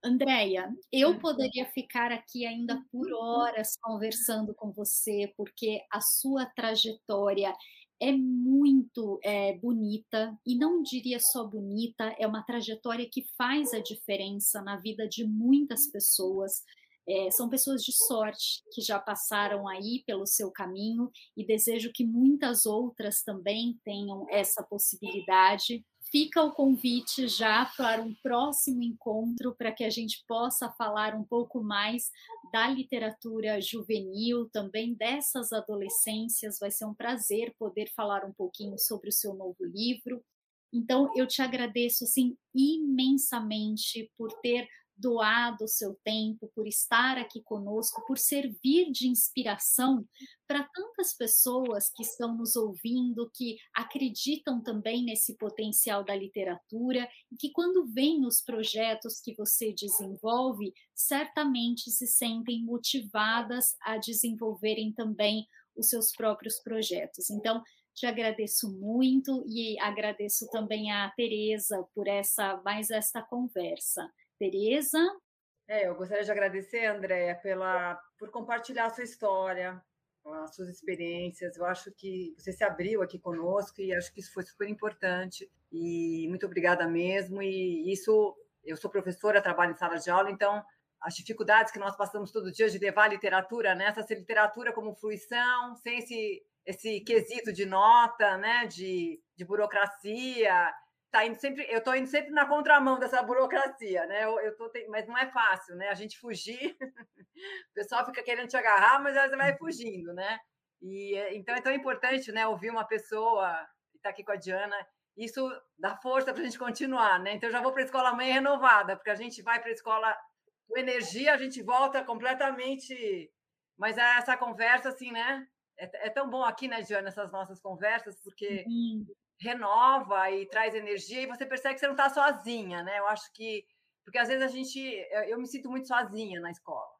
Andréia, eu poderia ficar aqui ainda por horas conversando com você, porque a sua trajetória é muito é, bonita, e não diria só bonita, é uma trajetória que faz a diferença na vida de muitas pessoas. É, são pessoas de sorte que já passaram aí pelo seu caminho e desejo que muitas outras também tenham essa possibilidade fica o convite já para um próximo encontro para que a gente possa falar um pouco mais da literatura juvenil, também dessas adolescências. Vai ser um prazer poder falar um pouquinho sobre o seu novo livro. Então, eu te agradeço assim imensamente por ter doado o seu tempo, por estar aqui conosco, por servir de inspiração para tantas pessoas que estão nos ouvindo, que acreditam também nesse potencial da literatura e que, quando veem os projetos que você desenvolve, certamente se sentem motivadas a desenvolverem também os seus próprios projetos. Então, te agradeço muito e agradeço também a Tereza por essa mais esta conversa. Tereza? É, eu gostaria de agradecer, Andréia, pela por compartilhar a sua história, as suas experiências. Eu acho que você se abriu aqui conosco e acho que isso foi super importante. E muito obrigada mesmo. E isso, eu sou professora, trabalho em sala de aula, então as dificuldades que nós passamos todo dia de levar a literatura, né? Essa literatura como fruição, sem esse, esse quesito de nota, né? De, de burocracia, tá indo sempre, eu estou indo sempre na contramão dessa burocracia, né? Eu, eu tô, mas não é fácil, né? A gente fugir, (laughs) o pessoal fica querendo te agarrar, mas você vai fugindo, né? E então é tão importante, né? Ouvir uma pessoa, estar tá aqui com a Diana, isso dá força para a gente continuar, né? Então eu já vou para a escola amanhã renovada, porque a gente vai para a escola com energia, a gente volta completamente. Mas é essa conversa, assim, né? É, é, tão bom aqui, né, Diana, essas nossas conversas, porque uhum renova e traz energia e você percebe que você não está sozinha, né? Eu acho que porque às vezes a gente eu me sinto muito sozinha na escola,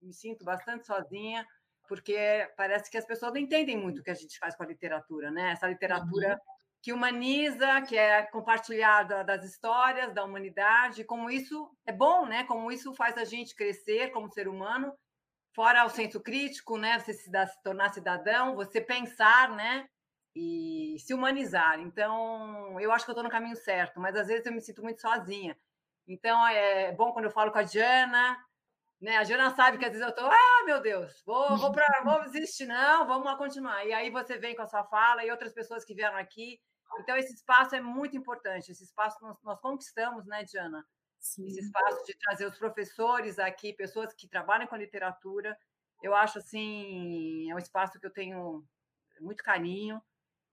me sinto bastante sozinha porque parece que as pessoas não entendem muito o que a gente faz com a literatura, né? Essa literatura uhum. que humaniza, que é compartilhada das histórias da humanidade, como isso é bom, né? Como isso faz a gente crescer como ser humano, fora o senso crítico, né? Você se, se tornar cidadão, você pensar, né? E se humanizar. Então, eu acho que eu estou no caminho certo, mas às vezes eu me sinto muito sozinha. Então, é bom quando eu falo com a Diana, né? A Diana sabe que às vezes eu estou, ah, meu Deus, vou, vou para, vou desistir, não, vamos lá continuar. E aí você vem com a sua fala e outras pessoas que vieram aqui. Então, esse espaço é muito importante. Esse espaço nós, nós conquistamos, né, Diana? Sim. Esse espaço de trazer os professores aqui, pessoas que trabalham com a literatura. Eu acho assim, é um espaço que eu tenho muito carinho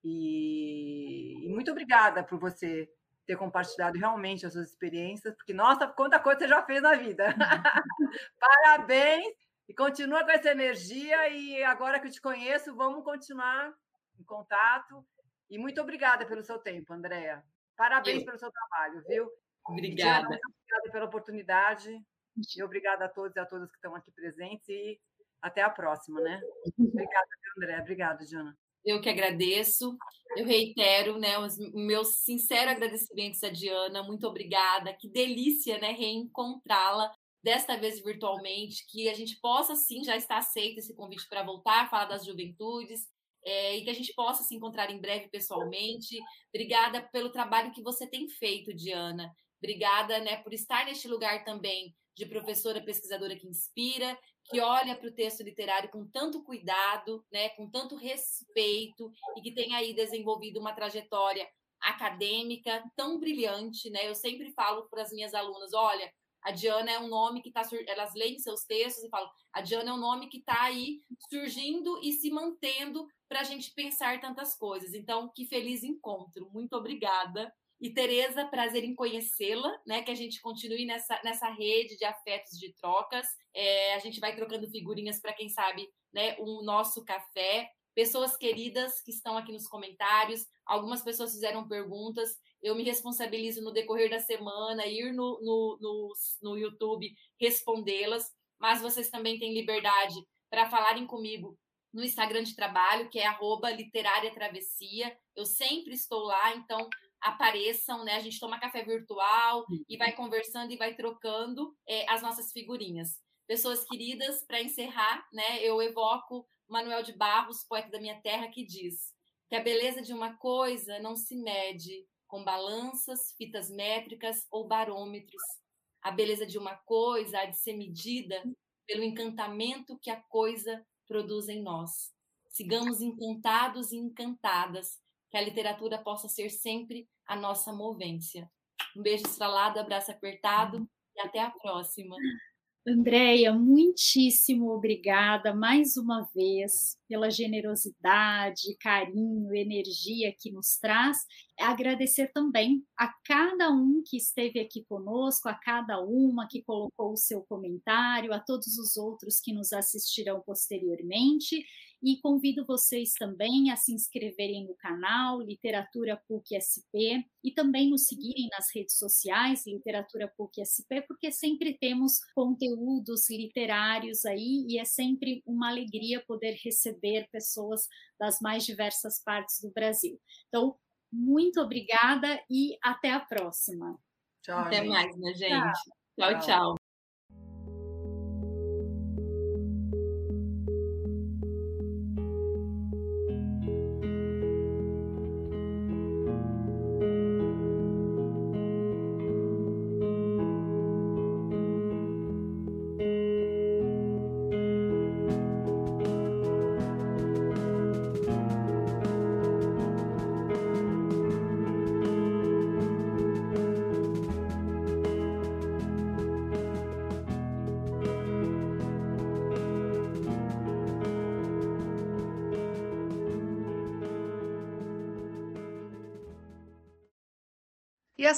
e, e muito obrigada por você ter compartilhado realmente as suas experiências, porque, nossa, quanta coisa você já fez na vida. (laughs) (laughs) Parabéns e continua com essa energia. E agora que eu te conheço, vamos continuar em contato. E muito obrigada pelo seu tempo, Andréa. Parabéns eu... pelo seu trabalho, viu? Obrigada. Muito obrigada pela oportunidade. E obrigada a todos e a todas que estão aqui presentes. E até a próxima, né? (laughs) Obrigada, André. Obrigada, Jana. Eu que agradeço. Eu reitero, né, os meus sinceros agradecimentos a Diana. Muito obrigada. Que delícia, né, reencontrá-la desta vez virtualmente, que a gente possa sim já estar aceito esse convite para voltar falar das juventudes. É, e que a gente possa se encontrar em breve pessoalmente. Obrigada pelo trabalho que você tem feito, Diana. Obrigada, né, por estar neste lugar também de professora pesquisadora que inspira que olha para o texto literário com tanto cuidado, né, com tanto respeito e que tem aí desenvolvido uma trajetória acadêmica tão brilhante, né? Eu sempre falo para as minhas alunas, olha, a Diana é um nome que está elas leem seus textos e falam, a Diana é um nome que está aí surgindo e se mantendo para a gente pensar tantas coisas. Então, que feliz encontro. Muito obrigada. E Tereza, prazer em conhecê-la, né? Que a gente continue nessa, nessa rede de afetos de trocas. É, a gente vai trocando figurinhas para quem sabe, né? O nosso café. pessoas queridas que estão aqui nos comentários. Algumas pessoas fizeram perguntas. Eu me responsabilizo no decorrer da semana, ir no, no, no, no YouTube respondê-las. Mas vocês também têm liberdade para falarem comigo no Instagram de trabalho, que é arroba literária travessia. Eu sempre estou lá, então apareçam, né? A gente toma café virtual e vai conversando e vai trocando é, as nossas figurinhas. Pessoas queridas, para encerrar, né? Eu evoco Manuel de Barros, poeta da minha terra, que diz que a beleza de uma coisa não se mede com balanças, fitas métricas ou barômetros. A beleza de uma coisa há de ser medida pelo encantamento que a coisa produz em nós. Sigamos encantados e encantadas, que a literatura possa ser sempre a nossa movência. Um beijo estralado, abraço apertado e até a próxima. Andréia, muitíssimo obrigada mais uma vez pela generosidade, carinho, energia que nos traz. Agradecer também a cada um que esteve aqui conosco, a cada uma que colocou o seu comentário, a todos os outros que nos assistirão posteriormente e convido vocês também a se inscreverem no canal Literatura PUC SP e também nos seguirem nas redes sociais Literatura PUC SP, porque sempre temos conteúdos literários aí e é sempre uma alegria poder receber pessoas das mais diversas partes do Brasil. Então, muito obrigada e até a próxima. Tchau. Até gente. mais, né, gente? tchau. tchau. tchau.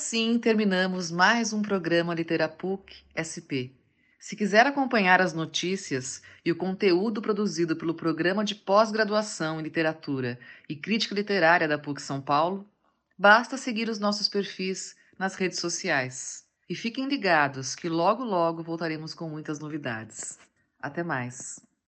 Assim terminamos mais um programa Literapuc SP. Se quiser acompanhar as notícias e o conteúdo produzido pelo Programa de Pós-Graduação em Literatura e Crítica Literária da PUC São Paulo, basta seguir os nossos perfis nas redes sociais. E fiquem ligados que logo logo voltaremos com muitas novidades. Até mais!